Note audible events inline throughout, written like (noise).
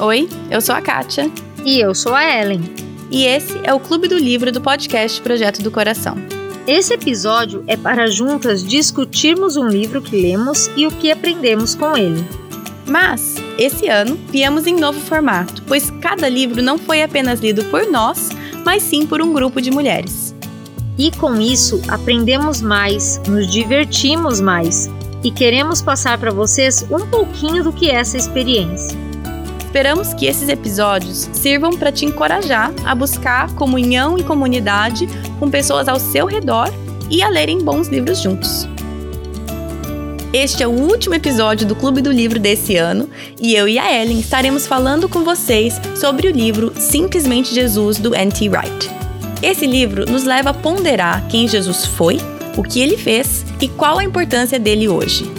Oi, eu sou a Kátia. E eu sou a Ellen. E esse é o Clube do Livro do podcast Projeto do Coração. Esse episódio é para juntas discutirmos um livro que lemos e o que aprendemos com ele. Mas, esse ano, viemos em novo formato, pois cada livro não foi apenas lido por nós, mas sim por um grupo de mulheres. E com isso, aprendemos mais, nos divertimos mais e queremos passar para vocês um pouquinho do que é essa experiência. Esperamos que esses episódios sirvam para te encorajar a buscar comunhão e comunidade com pessoas ao seu redor e a lerem bons livros juntos. Este é o último episódio do Clube do Livro desse ano e eu e a Ellen estaremos falando com vocês sobre o livro Simplesmente Jesus do N.T. Wright. Esse livro nos leva a ponderar quem Jesus foi, o que ele fez e qual a importância dele hoje.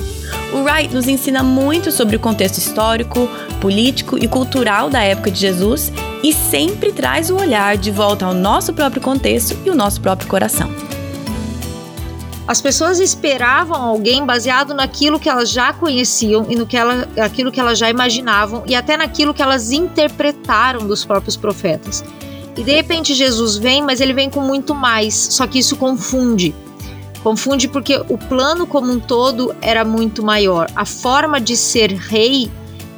O Wright nos ensina muito sobre o contexto histórico, político e cultural da época de Jesus e sempre traz o olhar de volta ao nosso próprio contexto e o nosso próprio coração. As pessoas esperavam alguém baseado naquilo que elas já conheciam e no que ela, aquilo que elas já imaginavam e até naquilo que elas interpretaram dos próprios profetas. E de repente Jesus vem, mas ele vem com muito mais, só que isso confunde. Confunde porque o plano como um todo era muito maior. A forma de ser rei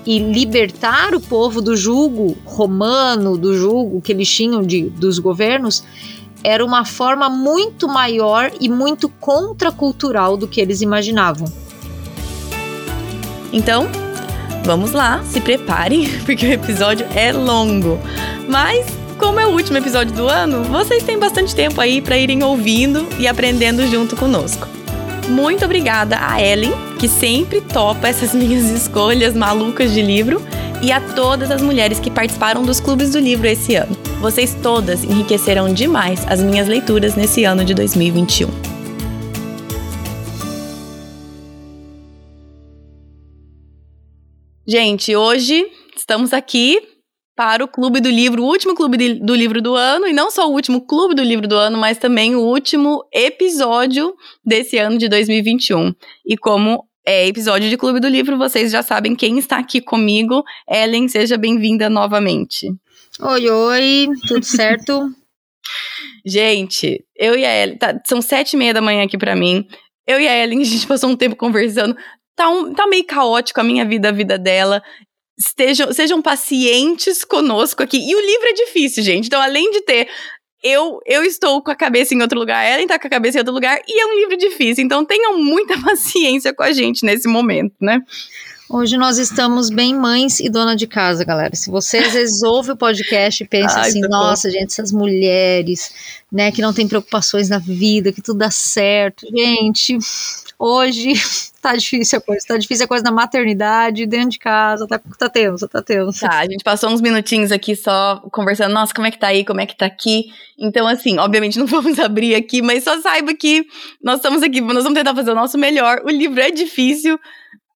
e libertar o povo do jugo romano, do jugo que eles tinham de, dos governos, era uma forma muito maior e muito contracultural do que eles imaginavam. Então, vamos lá, se preparem, (laughs) porque o episódio é longo. Mas, como é o último episódio do ano, vocês têm bastante tempo aí para irem ouvindo e aprendendo junto conosco. Muito obrigada a Ellen, que sempre topa essas (laughs) minhas escolhas malucas de livro, e a todas as mulheres que participaram dos clubes do livro esse ano. Vocês todas enriqueceram demais as minhas leituras nesse ano de 2021. Gente, hoje estamos aqui para o Clube do Livro, o último Clube de, do Livro do ano, e não só o último Clube do Livro do ano, mas também o último episódio desse ano de 2021. E como é episódio de Clube do Livro, vocês já sabem quem está aqui comigo. Ellen, seja bem-vinda novamente. Oi, oi, tudo (laughs) certo? gente, eu e a Ellen, tá, são sete e meia da manhã aqui para mim. Eu e a Ellen, a gente passou um tempo conversando. Tá, um, tá meio caótico a minha vida, a vida dela estejam, sejam pacientes conosco aqui. E o livro é difícil, gente. Então, além de ter eu, eu estou com a cabeça em outro lugar, Ellen está com a cabeça em outro lugar, e é um livro difícil. Então tenham muita (laughs) paciência com a gente nesse momento, né? Hoje nós estamos bem mães e dona de casa, galera. Se você às vezes (laughs) ouve o podcast e pensa Ai, assim, nossa, bom. gente, essas mulheres, né, que não tem preocupações na vida, que tudo dá certo. Gente, hoje tá difícil a coisa, tá difícil a coisa na maternidade, dentro de casa, tá, tá tenso, tá tenso. Tá, a gente passou uns minutinhos aqui só conversando, nossa, como é que tá aí, como é que tá aqui. Então, assim, obviamente não (laughs) vamos abrir aqui, mas só saiba que nós estamos aqui, nós vamos tentar fazer o nosso melhor. O livro é difícil,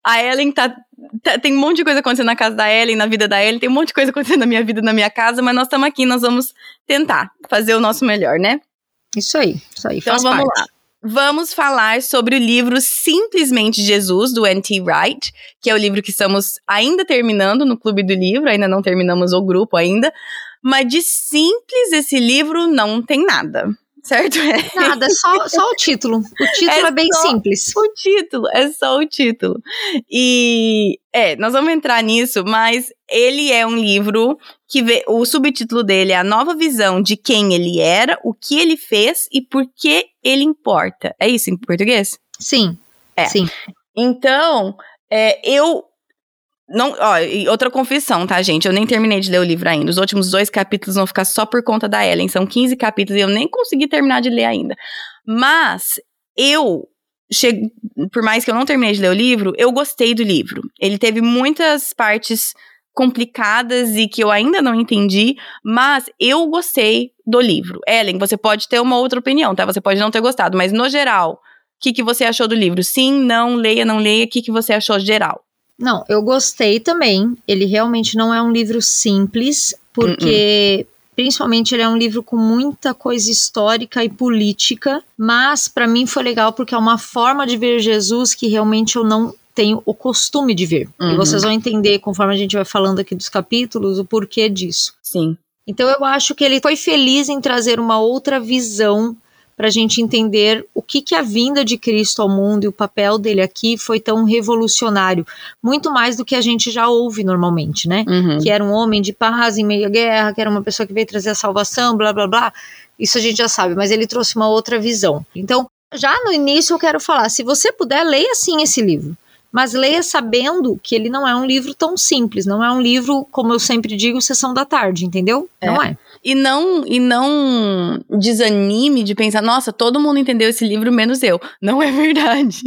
a Ellen tá, tá, Tem um monte de coisa acontecendo na casa da Ellen, na vida da Ellen, tem um monte de coisa acontecendo na minha vida, na minha casa, mas nós estamos aqui, nós vamos tentar fazer o nosso melhor, né? Isso aí, isso aí. Então vamos parte. lá. Vamos falar sobre o livro Simplesmente Jesus, do N.T. Wright, que é o livro que estamos ainda terminando no Clube do Livro, ainda não terminamos o grupo ainda. Mas de simples esse livro não tem nada certo? Nada, só, só o título. O título é, é bem simples. O título, é só o título. E é, nós vamos entrar nisso, mas ele é um livro que vê, o subtítulo dele é a nova visão de quem ele era, o que ele fez e por que ele importa. É isso em português? Sim. É. Sim. Então, é, eu não, ó, e outra confissão, tá, gente? Eu nem terminei de ler o livro ainda. Os últimos dois capítulos vão ficar só por conta da Ellen. São 15 capítulos e eu nem consegui terminar de ler ainda. Mas eu Che... por mais que eu não terminei de ler o livro, eu gostei do livro. Ele teve muitas partes complicadas e que eu ainda não entendi, mas eu gostei do livro. Ellen, você pode ter uma outra opinião, tá? Você pode não ter gostado, mas no geral, o que, que você achou do livro? Sim, não, leia, não leia, o que, que você achou geral? Não, eu gostei também. Ele realmente não é um livro simples, porque. Uh -uh. Principalmente ele é um livro com muita coisa histórica e política, mas para mim foi legal porque é uma forma de ver Jesus que realmente eu não tenho o costume de ver. Uhum. E vocês vão entender, conforme a gente vai falando aqui dos capítulos, o porquê disso. Sim. Então eu acho que ele foi feliz em trazer uma outra visão para a gente entender o que, que a vinda de Cristo ao mundo e o papel dele aqui foi tão revolucionário, muito mais do que a gente já ouve normalmente, né? Uhum. Que era um homem de paz em meio à guerra, que era uma pessoa que veio trazer a salvação, blá blá blá. Isso a gente já sabe, mas ele trouxe uma outra visão. Então, já no início eu quero falar, se você puder, leia sim esse livro mas leia sabendo que ele não é um livro tão simples, não é um livro, como eu sempre digo, sessão da tarde, entendeu? É. Não é. E não, e não desanime de pensar, nossa, todo mundo entendeu esse livro, menos eu. Não é verdade.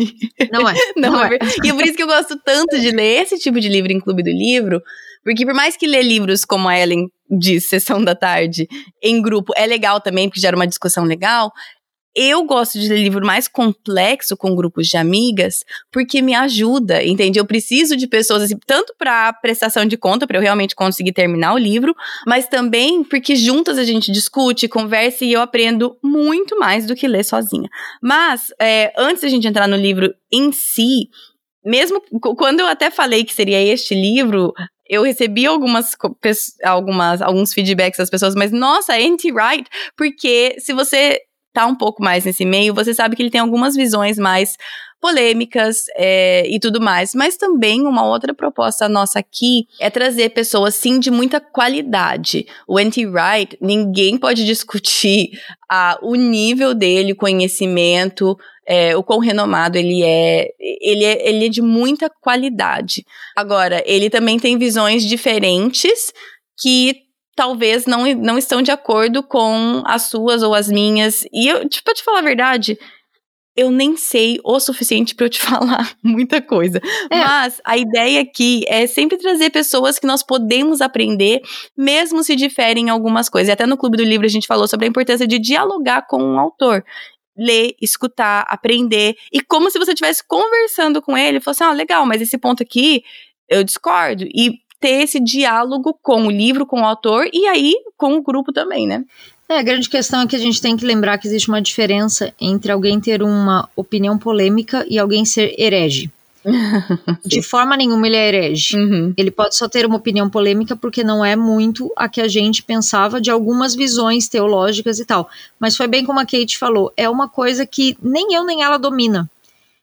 Não é. (laughs) Não, Não é. é. verdade. E por isso que eu gosto tanto de ler esse tipo de livro em Clube do Livro, porque por mais que ler livros como a Ellen diz, Sessão da Tarde, em grupo, é legal também, porque gera uma discussão legal, eu gosto de ler livro mais complexo com grupos de amigas, porque me ajuda, entende? Eu preciso de pessoas assim, tanto para prestação de conta, para eu realmente conseguir terminar o livro, mas também porque juntas a gente discute, conversa e eu aprendo muito mais do que ler sozinha. Mas, é, antes da gente entrar no livro em si, mesmo quando eu até falei que seria este livro, eu recebi algumas, algumas alguns feedbacks das pessoas, mas nossa, anti-right, porque se você tá um pouco mais nesse meio, você sabe que ele tem algumas visões mais polêmicas é, e tudo mais. Mas também uma outra proposta nossa aqui é trazer pessoas, sim, de muita qualidade. O anti-right, ninguém pode discutir a, o nível dele, o conhecimento, é, o quão renomado ele é. Ele, é. ele é de muita qualidade. Agora, ele também tem visões diferentes que talvez não, não estão de acordo com as suas ou as minhas. E eu, tipo, pra te falar a verdade, eu nem sei o suficiente para eu te (laughs) falar muita coisa. É. Mas a ideia aqui é sempre trazer pessoas que nós podemos aprender, mesmo se diferem em algumas coisas. E até no Clube do Livro a gente falou sobre a importância de dialogar com um autor. Ler, escutar, aprender. E como se você estivesse conversando com ele, falou assim: ah, legal, mas esse ponto aqui eu discordo. E ter esse diálogo com o livro, com o autor e aí com o grupo também, né? É, a grande questão é que a gente tem que lembrar que existe uma diferença entre alguém ter uma opinião polêmica e alguém ser herege. (laughs) De forma nenhuma ele é herege. Uhum. Ele pode só ter uma opinião polêmica porque não é muito a que a gente pensava de algumas visões teológicas e tal. Mas foi bem como a Kate falou, é uma coisa que nem eu nem ela domina.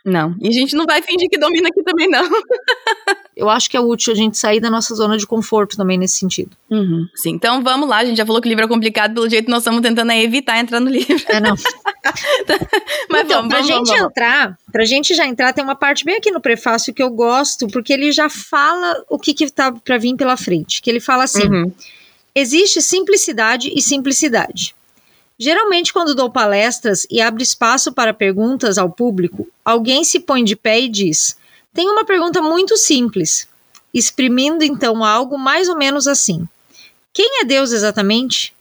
Não. E a gente não vai fingir que domina aqui também, não. (laughs) Eu acho que é útil a gente sair da nossa zona de conforto também nesse sentido. Uhum. Sim, então vamos lá. A gente já falou que o livro é complicado, pelo jeito nós estamos tentando evitar entrar no livro. É, não. (laughs) Mas então, vamos, pra vamos, gente vamos. entrar, pra gente já entrar, tem uma parte bem aqui no prefácio que eu gosto, porque ele já fala o que que tá pra vir pela frente. Que ele fala assim: Uhum. existe simplicidade e simplicidade. Geralmente, quando dou palestras e abro espaço para perguntas ao público, alguém se põe de pé e diz: Tenho uma pergunta muito simples, exprimindo então algo mais ou menos assim: Quem é Deus exatamente?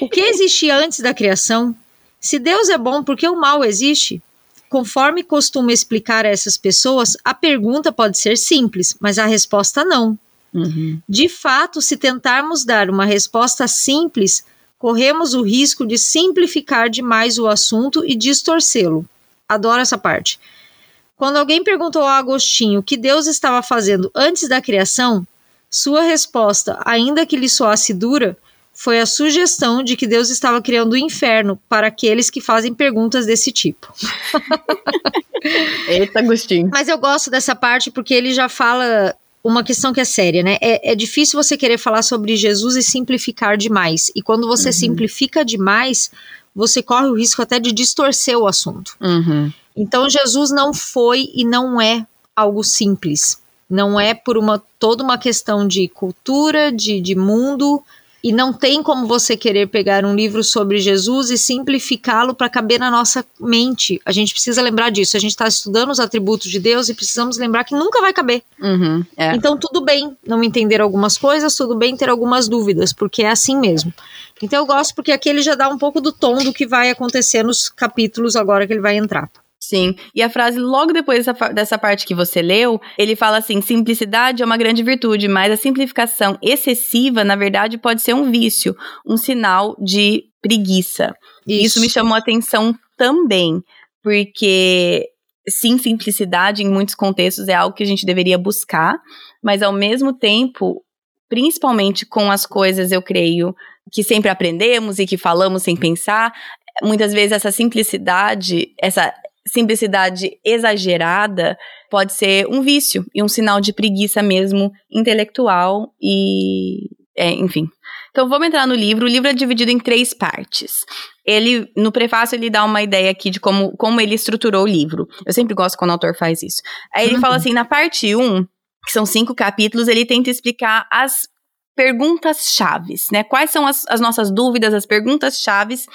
O que (laughs) existia antes da criação? Se Deus é bom, por que o mal existe? Conforme costumo explicar a essas pessoas, a pergunta pode ser simples, mas a resposta não. Uhum. De fato, se tentarmos dar uma resposta simples, corremos o risco de simplificar demais o assunto e distorcê-lo. Adoro essa parte. Quando alguém perguntou a Agostinho o que Deus estava fazendo antes da criação, sua resposta, ainda que lhe soasse dura, foi a sugestão de que Deus estava criando o inferno para aqueles que fazem perguntas desse tipo. (laughs) Eita, Agostinho. Mas eu gosto dessa parte porque ele já fala uma questão que é séria, né? É, é difícil você querer falar sobre Jesus e simplificar demais. E quando você Uhum. simplifica demais, você corre o risco até de distorcer o assunto. Uhum. Então Jesus não foi e não é algo simples. Não é por uma toda uma questão de cultura, de, de mundo. E não tem como você querer pegar um livro sobre Jesus e simplificá-lo para caber na nossa mente. A gente precisa lembrar disso. A gente está estudando os atributos de Deus e precisamos lembrar que nunca vai caber. Uhum. É. Então, tudo bem não entender algumas coisas, tudo bem ter algumas dúvidas, porque é assim mesmo. Então, eu gosto porque aqui ele já dá um pouco do tom do que vai acontecer nos capítulos agora que ele vai entrar. Sim. E a frase logo depois dessa, dessa parte que você leu, ele fala assim: simplicidade é uma grande virtude, mas a simplificação excessiva, na verdade, pode ser um vício, um sinal de preguiça. E Isso me chamou a atenção também, porque sim, simplicidade em muitos contextos é algo que a gente deveria buscar, mas ao mesmo tempo, principalmente com as coisas, eu creio, que sempre aprendemos e que falamos sem pensar, muitas vezes essa simplicidade, essa simplicidade exagerada pode ser um vício e um sinal de preguiça mesmo intelectual e, é, enfim. Então vamos entrar no livro. O livro é dividido em três partes. Ele, no prefácio, ele dá uma ideia aqui de como, como ele estruturou o livro. Eu sempre gosto quando o autor faz isso. Aí ele uhum. fala assim, na parte 1, um, que são cinco capítulos, ele tenta explicar as perguntas chaves, né? Quais são as, as nossas dúvidas, as perguntas chaves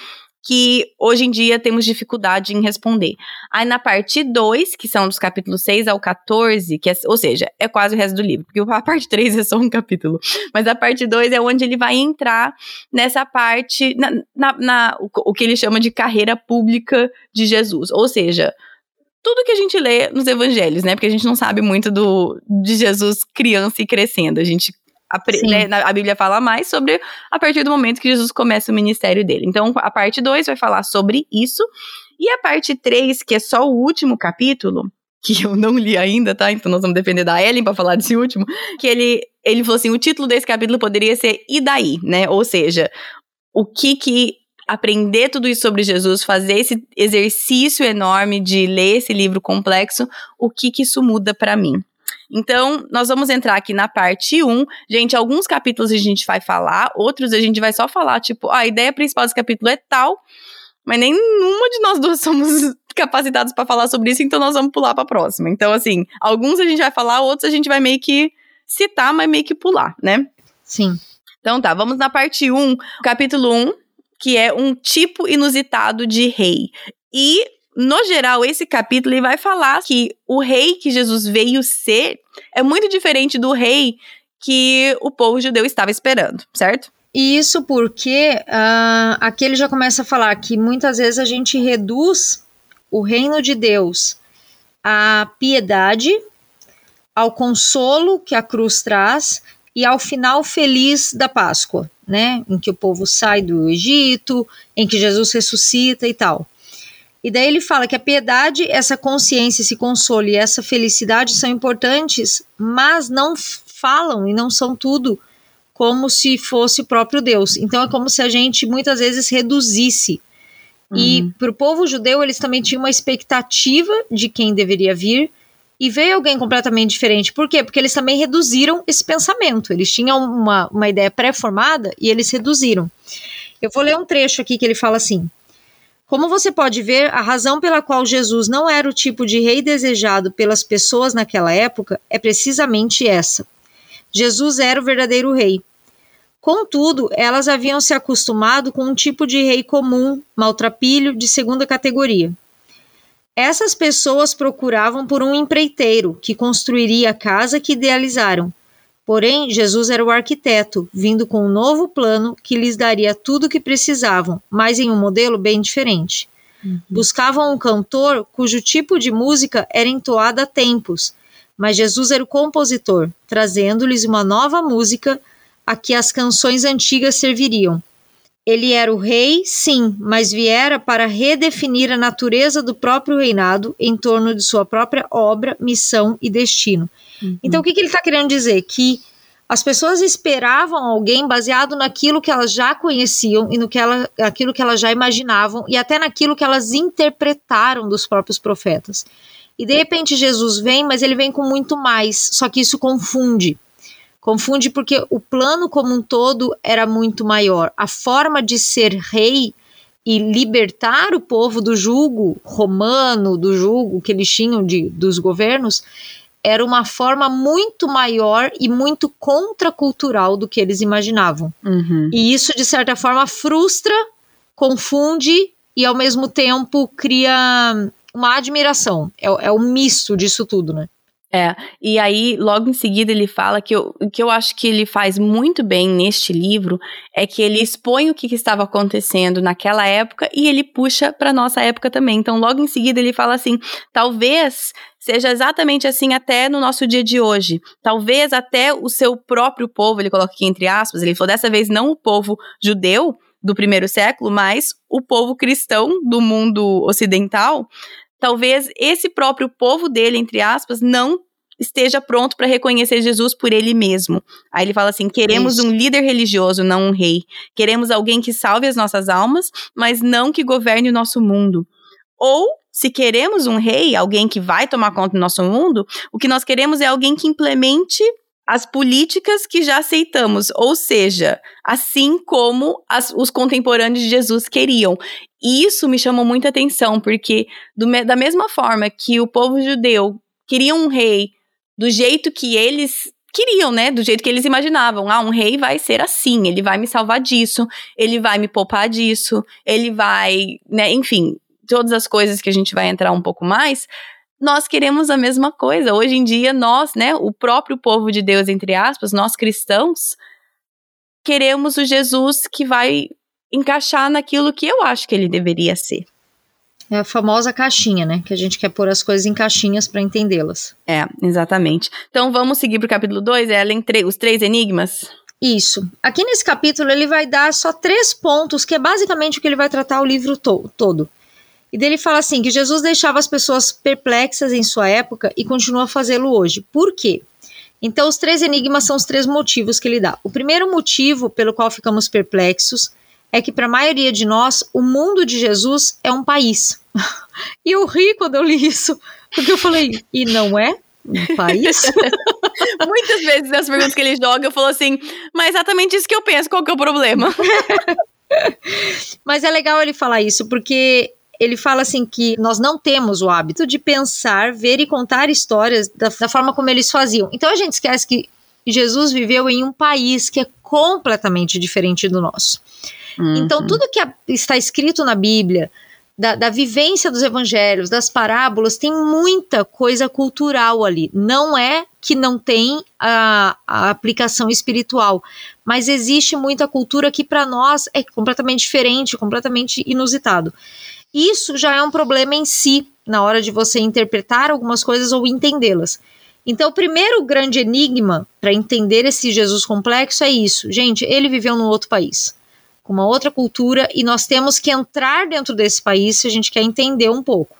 que hoje em dia temos dificuldade em responder. Aí na parte 2, que são dos capítulos 6 ao 14, que é, ou seja, é quase o resto do livro, porque a parte 3 é só um capítulo. Mas a parte 2 é onde ele vai entrar nessa parte, na, na, na o, o que ele chama de carreira pública de Jesus. Ou seja, tudo que a gente lê nos evangelhos, né? Porque a gente não sabe muito do de Jesus criança e crescendo. A gente a, né, a, Bíblia fala mais sobre a partir do momento que Jesus começa o ministério dele. Então, a parte 2 vai falar sobre isso. E a parte 3, que é só o último capítulo, (laughs) que eu não li ainda, tá? Então nós vamos depender da Ellen para falar desse último, que ele ele falou assim, o título desse capítulo poderia ser e daí, né? Ou seja, o que que aprender tudo isso sobre Jesus, fazer esse exercício enorme de ler esse livro complexo, o que que isso muda para mim? Então, nós vamos entrar aqui na parte 1. Gente, alguns capítulos a gente vai falar, outros a gente vai só falar, tipo, ah, a ideia principal desse capítulo é tal, mas nenhuma de nós duas (laughs) somos capacitados para falar sobre isso, então nós vamos pular para a próxima. Então, assim, alguns a gente vai falar, outros a gente vai meio que citar, mas meio que pular, né? Sim. Então tá, vamos na parte 1, capítulo 1, que é um tipo inusitado de rei. E no geral, esse capítulo ele vai falar que o rei que Jesus veio ser é muito diferente do rei que o povo judeu estava esperando, certo? E isso porque uh, aqui ele já começa a falar que muitas vezes a gente reduz o reino de Deus à piedade, ao consolo que a cruz traz e ao final feliz da Páscoa, né? Em que o povo sai do Egito, em que Jesus ressuscita e tal. E daí ele fala que a piedade, essa consciência, esse consolo e essa felicidade são importantes, mas não falam e não são tudo como se fosse o próprio Deus. Então é como se a gente muitas vezes reduzisse. Uhum. E para o povo judeu, eles também tinham uma expectativa de quem deveria vir, e veio alguém completamente diferente. Por quê? Porque eles também reduziram esse pensamento. Eles tinham uma, uma ideia pré-formada e eles reduziram. Eu vou ler um trecho aqui que ele fala assim: como você pode ver, a razão pela qual Jesus não era o tipo de rei desejado pelas pessoas naquela época é precisamente essa. Jesus era o verdadeiro rei. Contudo, elas haviam se acostumado com um tipo de rei comum, maltrapilho, de segunda categoria. Essas pessoas procuravam por um empreiteiro que construiria a casa que idealizaram, Porém, Jesus era o arquiteto, vindo com um novo plano que lhes daria tudo o que precisavam, mas em um modelo bem diferente. Uhum. Buscavam um cantor cujo tipo de música era entoada a tempos, mas Jesus era o compositor, trazendo-lhes uma nova música a que as canções antigas serviriam. Ele era o rei, sim, mas viera para redefinir a natureza do próprio reinado em torno de sua própria obra, missão e destino. Uhum. Então, o que, que ele está querendo dizer? Que as pessoas esperavam alguém baseado naquilo que elas já conheciam e no que ela, aquilo que elas já imaginavam e até naquilo que elas interpretaram dos próprios profetas. E de repente Jesus vem, mas ele vem com muito mais, só que isso confunde. Confunde porque o plano como um todo era muito maior. A forma de ser rei e libertar o povo do jugo romano, do jugo que eles tinham de, dos governos, era uma forma muito maior e muito contracultural do que eles imaginavam. Uhum. E isso, de certa forma, frustra, confunde e, ao mesmo tempo, cria uma admiração. É, é um misto disso tudo, né? É, e aí logo em seguida ele fala que o que eu acho que ele faz muito bem neste livro é que ele expõe o que, que estava acontecendo naquela época e ele puxa para nossa época também. Então logo em seguida ele fala assim: talvez seja exatamente assim até no nosso dia de hoje. Talvez até o seu próprio povo, ele coloca aqui entre aspas, ele falou dessa vez não o povo judeu do primeiro século, mas o povo cristão do mundo ocidental talvez esse próprio povo dele, entre aspas, não esteja pronto para reconhecer Jesus por ele mesmo. Aí ele fala assim: queremos um líder religioso, não um rei. Queremos alguém que salve as nossas almas, mas não que governe o nosso mundo. Ou, se queremos um rei, alguém que vai tomar conta do nosso mundo, o que nós queremos é alguém que implemente as políticas que já aceitamos, ou seja, assim como as, os contemporâneos de Jesus queriam. E isso me chamou muita atenção, porque do, da mesma forma que o povo judeu queria um rei do jeito que eles queriam, né? Do jeito que eles imaginavam. Ah, um rei vai ser assim, ele vai me salvar disso, ele vai me poupar disso, ele vai, né? Enfim, todas as coisas que a gente vai entrar um pouco mais. Nós queremos a mesma coisa. Hoje em dia, nós, né, o próprio povo de Deus, entre aspas, nós cristãos, queremos o Jesus que vai encaixar naquilo que eu acho que ele deveria ser. É a famosa caixinha, né? Que a gente quer pôr as coisas em caixinhas para entendê-las. É, exatamente. Então vamos seguir para o capítulo 2, Ellen, os três enigmas? Isso. Aqui nesse capítulo ele vai dar só três pontos, que é basicamente o que ele vai tratar o livro to todo. E dele fala assim: que Jesus deixava as pessoas perplexas em sua época e continua a fazê-lo hoje. Por quê? Então, os três enigmas são os três motivos que ele dá. O primeiro motivo pelo qual ficamos perplexos é que para a maioria de nós, o mundo de Jesus é um país. (laughs) e eu ri quando eu li isso, porque eu falei, e não é um país? (laughs) Muitas vezes nas perguntas que ele joga, eu falo assim, mas é exatamente isso que eu penso, qual que é o problema? (laughs) mas é legal ele falar isso, porque ele fala assim que nós não temos o hábito de pensar, ver e contar histórias da, da forma como eles faziam. Então a gente esquece que Jesus viveu em um país que é completamente diferente do nosso. Uhum. Então, tudo que está escrito na Bíblia, da, da, vivência dos evangelhos, das parábolas, tem muita coisa cultural ali. Não é que não tem a, a aplicação espiritual, mas existe muita cultura que para nós é completamente diferente, completamente inusitado. Isso já é um problema em si, na hora de você interpretar algumas coisas ou entendê-las. Então, o primeiro grande enigma para entender esse Jesus complexo é isso. Gente, ele viveu num outro país com uma outra cultura, e nós temos que entrar dentro desse país se a gente quer entender um pouco.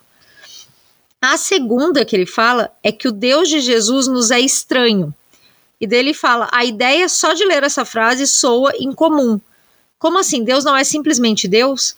A segunda que ele fala é que o Deus de Jesus nos é estranho. E dele fala: a ideia só de ler essa frase soa incomum. Como assim? Deus não é simplesmente Deus?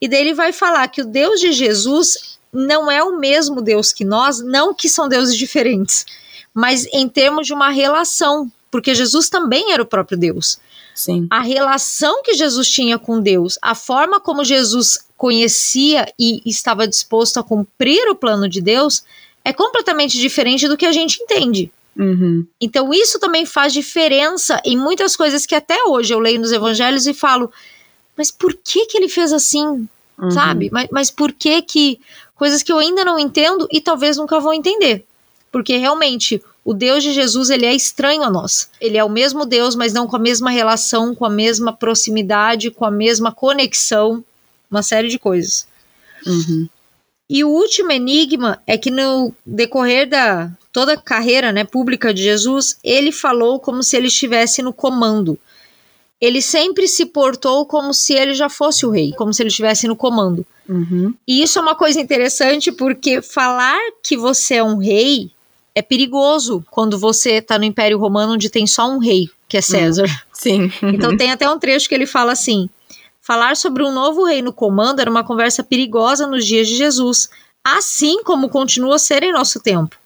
E dele vai falar que o Deus de Jesus não é o mesmo Deus que nós, não que são deuses diferentes, mas em termos de uma relação, porque Jesus também era o próprio Deus. Sim. A relação que Jesus tinha com Deus, a forma como Jesus conhecia e estava disposto a cumprir o plano de Deus, é completamente diferente do que a gente entende. Uhum. Então, isso também faz diferença em muitas coisas que até hoje eu leio nos evangelhos e falo, mas por que que ele fez assim? Uhum. Sabe? Mas, mas por que que. Coisas que eu ainda não entendo e talvez nunca vou entender. Porque realmente o Deus de Jesus ele é estranho a nós. Ele é o mesmo Deus, mas não com a mesma relação, com a mesma proximidade, com a mesma conexão, uma série de coisas. Uhum. E o último enigma é que no decorrer da toda a carreira né, pública de Jesus, ele falou como se ele estivesse no comando. Ele sempre se portou como se ele já fosse o rei, como se ele estivesse no comando. Uhum. E isso é uma coisa interessante porque falar que você é um rei é perigoso quando você está no Império Romano onde tem só um rei, que é César. Hum, sim. (laughs) então tem até um trecho que ele fala assim: falar sobre um novo rei no comando era uma conversa perigosa nos dias de Jesus, assim como continua a ser em nosso tempo.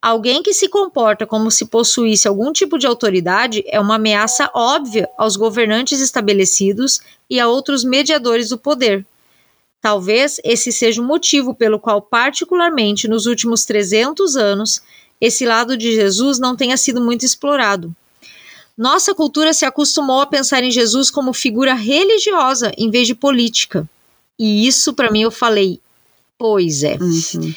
Alguém que se comporta como se possuísse algum tipo de autoridade é uma ameaça óbvia aos governantes estabelecidos e a outros mediadores do poder. Talvez esse seja o motivo pelo qual, particularmente nos últimos 300 anos, esse lado de Jesus não tenha sido muito explorado. Nossa cultura se acostumou a pensar em Jesus como figura religiosa em vez de política. E isso, para mim, eu falei, pois é. Uhum.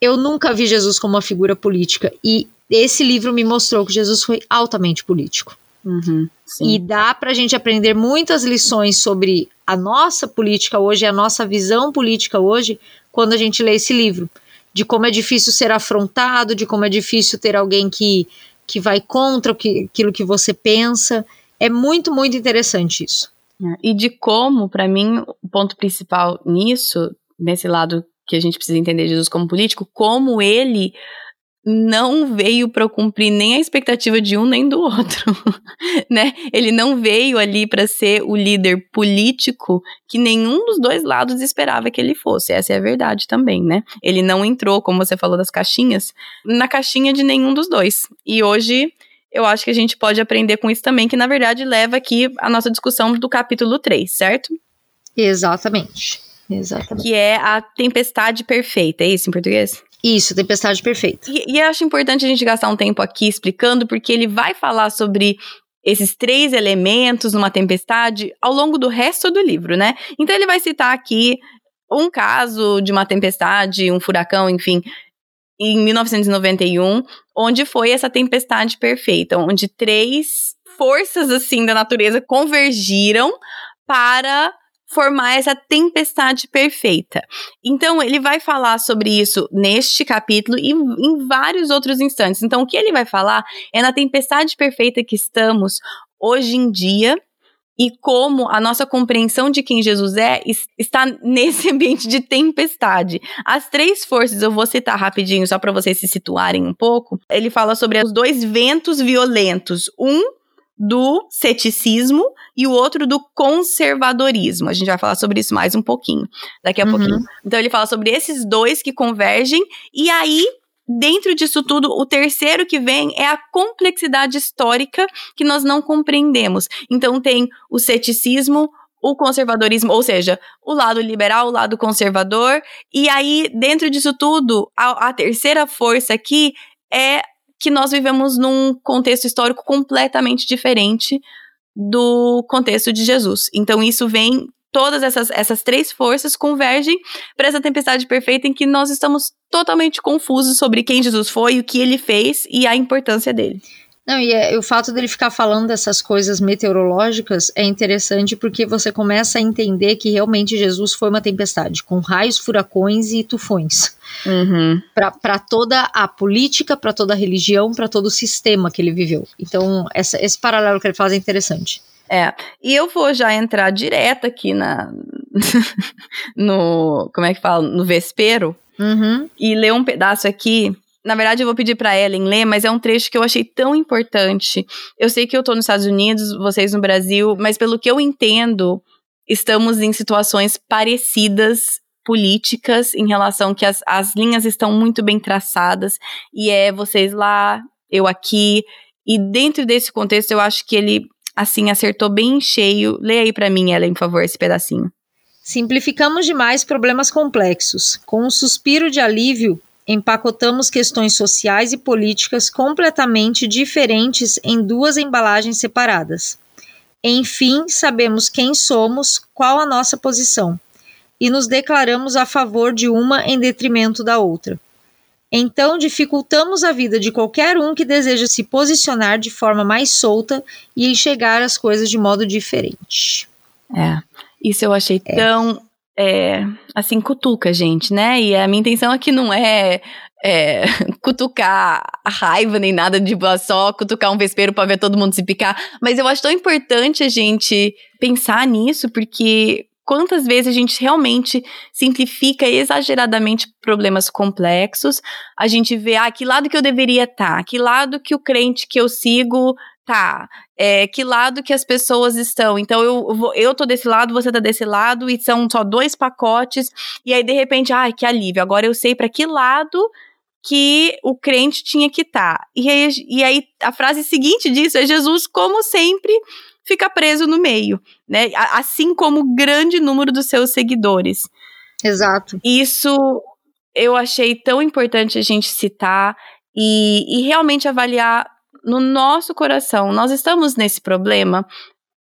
Eu nunca vi Jesus como uma figura política. E esse livro me mostrou que Jesus foi altamente político. Uhum, e dá para a gente aprender muitas lições sobre a nossa política hoje, a nossa visão política hoje, quando a gente lê esse livro de como é difícil ser afrontado, de como é difícil ter alguém que, que vai contra o que, aquilo que você pensa. É muito, muito interessante isso. É, e de como, para mim, o ponto principal nisso, nesse lado que a gente precisa entender Jesus como político, como ele não veio para cumprir nem a expectativa de um nem do outro, (laughs) né? Ele não veio ali para ser o líder político que nenhum dos dois lados esperava que ele fosse. Essa é a verdade também, né? Ele não entrou, como você falou das caixinhas, na caixinha de nenhum dos dois. E hoje eu acho que a gente pode aprender com isso também, que na verdade leva aqui a nossa discussão do capítulo 3, certo? Exatamente. Exatamente. Que é a tempestade perfeita, é isso em português? Isso, tempestade perfeita. E, e eu acho importante a gente gastar um tempo aqui explicando, porque ele vai falar sobre esses três elementos numa tempestade ao longo do resto do livro, né? Então ele vai citar aqui um caso de uma tempestade, um furacão, enfim, em 1991, onde foi essa tempestade perfeita, onde três forças assim da natureza convergiram para formar essa tempestade perfeita. Então, ele vai falar sobre isso neste capítulo e em vários outros instantes. Então, o que ele vai falar é na tempestade perfeita que estamos hoje em dia e como a nossa compreensão de quem Jesus é está nesse (laughs) ambiente de tempestade. As três forças, eu vou citar rapidinho só para vocês se situarem um pouco. Ele fala sobre os dois ventos violentos. Um do ceticismo e o outro do conservadorismo. A gente vai falar sobre isso mais um pouquinho, daqui a uhum. pouquinho. Então ele fala sobre esses dois que convergem e aí dentro disso tudo, o terceiro que vem é a complexidade histórica que nós não compreendemos. Então tem o ceticismo, o conservadorismo, ou seja, o lado liberal, o lado conservador, e aí dentro disso tudo, a, a terceira força aqui é que nós vivemos num contexto histórico completamente diferente do contexto de Jesus. Então isso vem todas essas, essas três forças convergem para essa tempestade perfeita em que nós estamos totalmente confusos sobre quem Jesus foi, o que ele fez e a importância dele. Não, e é, o fato dele ficar falando dessas coisas meteorológicas é interessante porque você começa a entender que realmente Jesus foi uma tempestade, com raios, furacões e tufões. Uhum. Para toda a política, para toda a religião, para todo o sistema que ele viveu. Então, essa, esse paralelo que ele faz é interessante. É, e eu vou já entrar direto aqui na. (laughs) no. Como é que fala? No vespero. Uhum. E ler um pedaço aqui na verdade, eu vou pedir para Ellen ler, mas é um trecho que eu achei tão importante. Eu sei que eu tô nos Estados Unidos, vocês no Brasil, mas pelo que eu entendo, estamos em situações parecidas políticas em relação que as, as linhas estão muito bem traçadas e é vocês lá, eu aqui. E dentro desse contexto, eu acho que ele, assim, acertou bem cheio. Leia aí para mim, Ellen, por favor, esse pedacinho. Simplificamos demais problemas complexos. Com um suspiro de alívio, empacotamos questões sociais e políticas completamente diferentes em duas embalagens separadas. Enfim, sabemos quem somos, qual a nossa posição, e nos declaramos a favor de uma em detrimento da outra. Então, dificultamos a vida de qualquer um que deseja se posicionar de forma mais solta e enxergar as coisas de modo diferente. É, isso eu achei é. tão é, assim, cutuca, gente, né? E a minha intenção aqui não é, é (laughs) cutucar a raiva nem nada de só cutucar um vespeiro para ver todo mundo se picar. Mas eu acho tão importante a gente pensar nisso, porque quantas vezes a gente realmente simplifica exageradamente problemas complexos, a gente vê, ah, que lado que eu deveria estar, tá? que lado que o crente que eu sigo tá, é, que lado que as pessoas estão. Então eu, vou, eu tô desse lado, você tá desse lado, e são só dois pacotes, e aí de repente, ai, que alívio, agora eu sei para que lado que o crente tinha que estar. Tá. E, aí, e aí a frase seguinte disso é Jesus, como sempre, fica preso no meio, né? Assim como o grande número dos seus seguidores. Exato. Isso eu achei tão importante a gente citar e, e realmente avaliar no nosso coração, nós estamos nesse problema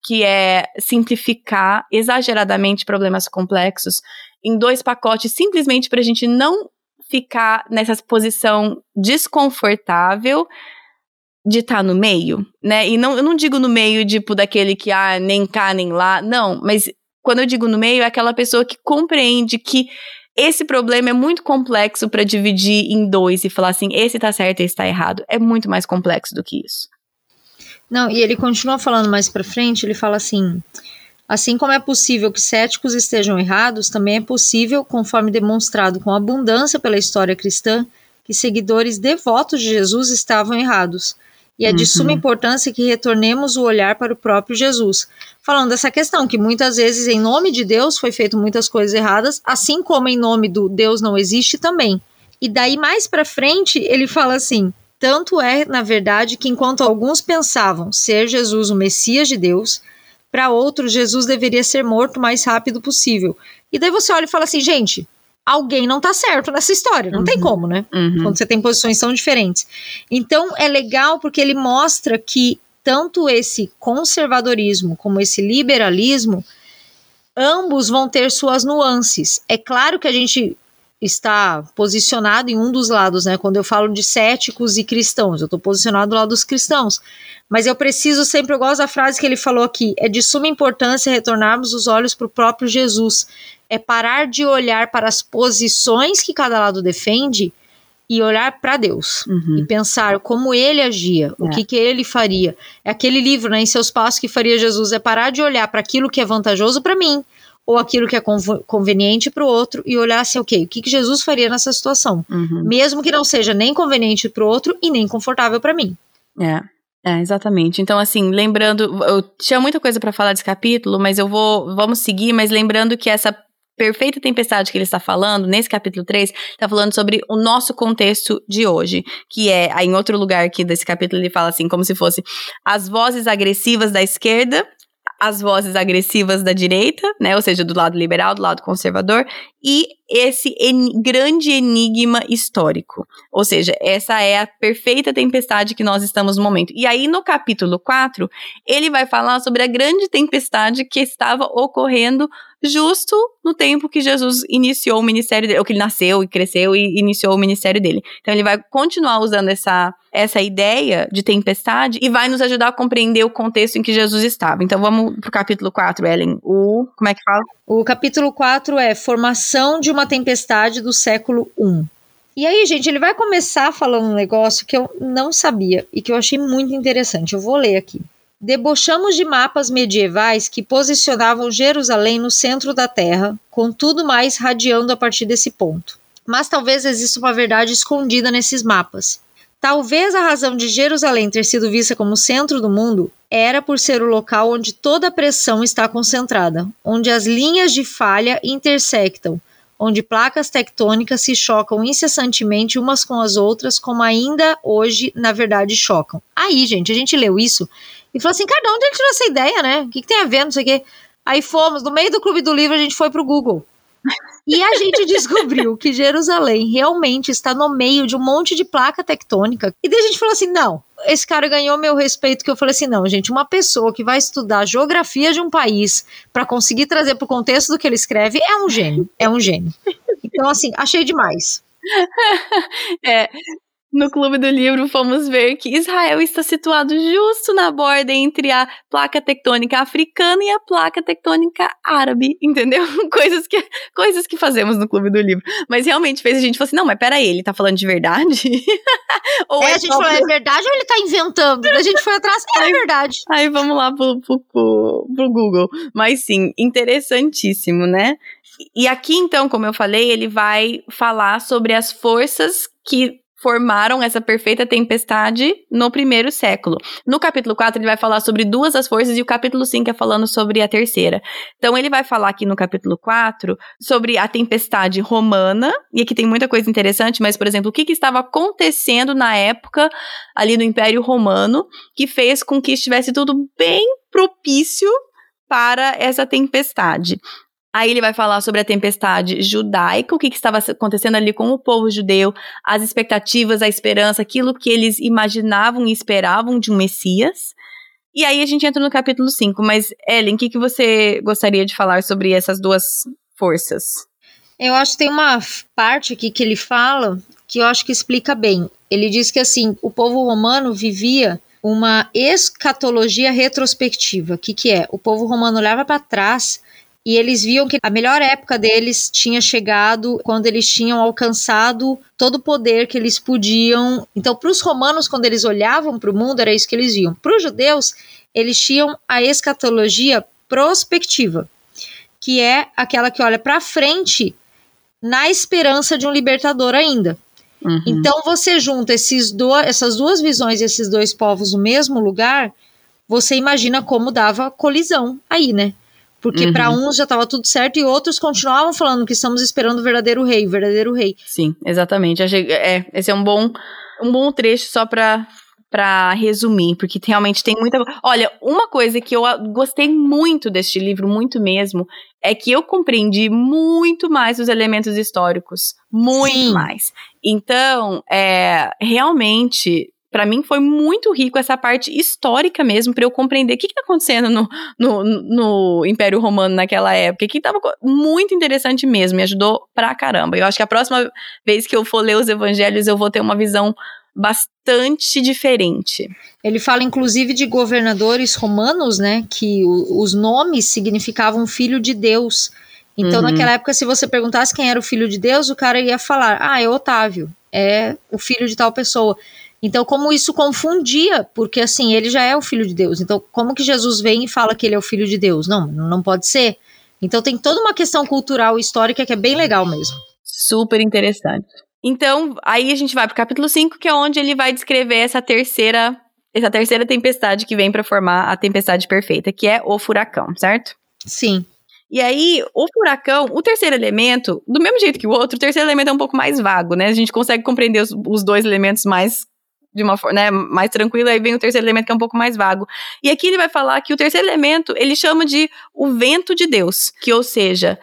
que é simplificar exageradamente problemas complexos em dois pacotes simplesmente para a gente não ficar nessa posição desconfortável de estar tá no meio, né? E não, eu não digo no meio, tipo, daquele que, ah, nem cá, nem lá, não, mas quando eu digo no meio, é aquela pessoa que compreende que esse problema é muito complexo para dividir em dois e falar assim, esse tá certo e esse tá errado. É muito mais complexo do que isso. Não, e ele continua falando mais para frente, ele fala assim: Assim como é possível que céticos estejam errados, também é possível, conforme demonstrado com abundância pela história cristã, que seguidores devotos de Jesus estavam errados. E é de uhum. suma importância que retornemos o olhar para o próprio Jesus. Falando dessa questão, que muitas vezes, em nome de Deus, foi feito muitas coisas erradas, assim como em nome do Deus não existe também. E daí mais para frente, ele fala assim: tanto é, na verdade, que enquanto alguns pensavam ser Jesus o Messias de Deus, para outros Jesus deveria ser morto o mais rápido possível. E daí você olha e fala assim, gente, alguém não tá certo nessa história. Não uhum. tem como, né? Uhum. Quando você tem posições tão diferentes. Então é legal porque ele mostra que tanto esse conservadorismo como esse liberalismo, ambos vão ter suas nuances. É claro que a gente está posicionado em um dos lados, né? Quando eu falo de céticos e cristãos, eu estou posicionado do lado dos cristãos. Mas eu preciso sempre, eu gosto da frase que ele falou aqui: é de suma importância retornarmos os olhos para o próprio Jesus é parar de olhar para as posições que cada lado defende e olhar para Deus uhum. e pensar como ele agia, é. o que, que ele faria. É aquele livro, né, em seus passos que faria Jesus, é parar de olhar para aquilo que é vantajoso para mim ou aquilo que é conveniente para o outro e olhar assim, ok, o que, que Jesus faria nessa situação, uhum. mesmo que não seja nem conveniente para o outro e nem confortável para mim. É. É, exatamente. Então, assim, lembrando, eu tinha muita coisa para falar desse capítulo, mas eu vou, vamos seguir, mas lembrando que essa perfeita tempestade que ele está falando, nesse capítulo 3, está falando sobre o nosso contexto de hoje, que é, em outro lugar aqui desse capítulo ele fala assim, como se fosse as vozes agressivas da esquerda as vozes agressivas da direita, né, ou seja, do lado liberal, do lado conservador, e esse en grande enigma histórico. Ou seja, essa é a perfeita tempestade que nós estamos no momento. E aí, no capítulo 4, ele vai falar sobre a grande tempestade que estava ocorrendo justo no tempo que Jesus iniciou o ministério dele, ou que ele nasceu e cresceu e iniciou o ministério dele. Então ele vai continuar usando essa, essa ideia de tempestade e vai nos ajudar a compreender o contexto em que Jesus estava. Então vamos pro capítulo 4, Ellen. O, como é que fala? O capítulo 4 é Formação de uma tempestade do século 1. E aí, gente, ele vai começar falando um negócio que eu não sabia e que eu achei muito interessante. Eu vou ler aqui. Debochamos de mapas medievais que posicionavam Jerusalém no centro da Terra, com tudo mais radiando a partir desse ponto. Mas talvez exista uma verdade escondida nesses mapas. Talvez a razão de Jerusalém ter sido vista como centro do mundo era por ser o local onde toda a pressão está concentrada, onde as linhas de falha intersectam, onde placas tectônicas se chocam incessantemente umas com as outras, como ainda hoje, na verdade, chocam. Aí, gente, a gente leu isso e falou assim, cara, onde ele tirou essa ideia, né? O que, que tem a ver, não sei o quê. Aí fomos, no meio do Clube do Livro, a gente foi pro Google. E a gente descobriu que Jerusalém realmente está no meio de um monte de placa tectônica. E daí a gente falou assim: não, esse cara ganhou meu respeito, que eu falei assim: não, gente, uma pessoa que vai estudar geografia de um país para conseguir trazer para o contexto do que ele escreve é um gênio. É um gênio. Então, assim, achei demais. (laughs) é, no Clube do Livro, fomos ver que Israel está situado justo na borda entre a placa tectônica africana e a placa tectônica árabe, entendeu? (laughs) Coisas que, coisas que fazemos no Clube do Livro. Mas realmente fez a gente falar assim: não, mas peraí, ele tá falando de verdade? (laughs) ou é, é a gente falou, é verdade ou ele tá inventando? a gente foi atrás, é verdade. Aí vamos lá pro, pro, pro, pro Google. Mas sim, interessantíssimo, né? E aqui, então, como eu falei, ele vai falar sobre as forças que formaram essa perfeita tempestade no primeiro século. No capítulo 4, ele vai falar sobre duas das forças e o capítulo 5 é falando sobre a terceira. Então, ele vai falar aqui no capítulo 4 sobre a tempestade romana, e aqui tem muita coisa interessante, mas, por exemplo, o que, que estava acontecendo na época ali no Império Romano que fez com que estivesse tudo bem propício para essa tempestade. Aí ele vai falar sobre a tempestade judaica, o que, que, estava acontecendo ali com o povo judeu, as expectativas, a esperança, aquilo que eles imaginavam e esperavam de um Messias. E aí a gente entra no capítulo 5. Mas, Ellen, o que, que você gostaria de falar sobre essas duas forças? Eu acho que tem uma parte aqui que ele fala que eu acho que explica bem. Ele diz que assim, o povo romano vivia uma escatologia retrospectiva. O que, que é? O povo romano olhava para trás e eles viam que a melhor época deles tinha chegado quando eles tinham alcançado todo o poder que eles podiam. Então, para os romanos, quando eles olhavam para o mundo, era isso que eles viam. Para os judeus, eles tinham a escatologia prospectiva, que é aquela que olha para frente na esperança de um libertador ainda. Uhum. Então você junta esses do, essas duas visões e esses dois povos no mesmo lugar, você imagina como dava colisão aí, né? Porque uhum. para uns já estava tudo certo e outros continuavam falando que estamos esperando o verdadeiro rei, o verdadeiro rei. Sim, exatamente. É, esse é um bom, um bom trecho só para para resumir, porque realmente tem muita. Olha, uma coisa que eu gostei muito deste livro, muito mesmo, é que eu compreendi muito mais os elementos históricos, muito Sim. mais. Então, é, realmente para mim foi muito rico essa parte histórica mesmo, para eu compreender o que está acontecendo no, no, no, Império Romano naquela época, que estava muito interessante mesmo, me ajudou pra caramba. Eu acho que a próxima vez que eu for ler os evangelhos, eu vou ter uma visão bastante diferente. Ele fala inclusive de governadores romanos, né, que o, os nomes significavam filho de Deus. Então, uhum. naquela época, se você perguntasse quem era o filho de Deus, o cara ia falar: Ah, é Otávio, é o filho de tal pessoa. Então, como isso confundia, porque assim, ele já é o filho de Deus. Então, como que Jesus vem e fala que ele é o filho de Deus? Não, não pode ser. Então, tem toda uma questão cultural e histórica que é bem legal mesmo. Super interessante. Então, aí a gente vai pro capítulo 5, que é onde ele vai descrever essa terceira, essa terceira tempestade que vem para formar a tempestade perfeita, que é o furacão, certo? Sim. E aí, o furacão, o terceiro elemento, do mesmo jeito que o outro, o terceiro elemento é um pouco mais vago, né? A gente consegue compreender os, os dois elementos mais de uma forma né, mais tranquila, aí vem o terceiro elemento que é um pouco mais vago. E aqui ele vai falar que o terceiro elemento ele chama de o vento de Deus, que ou seja,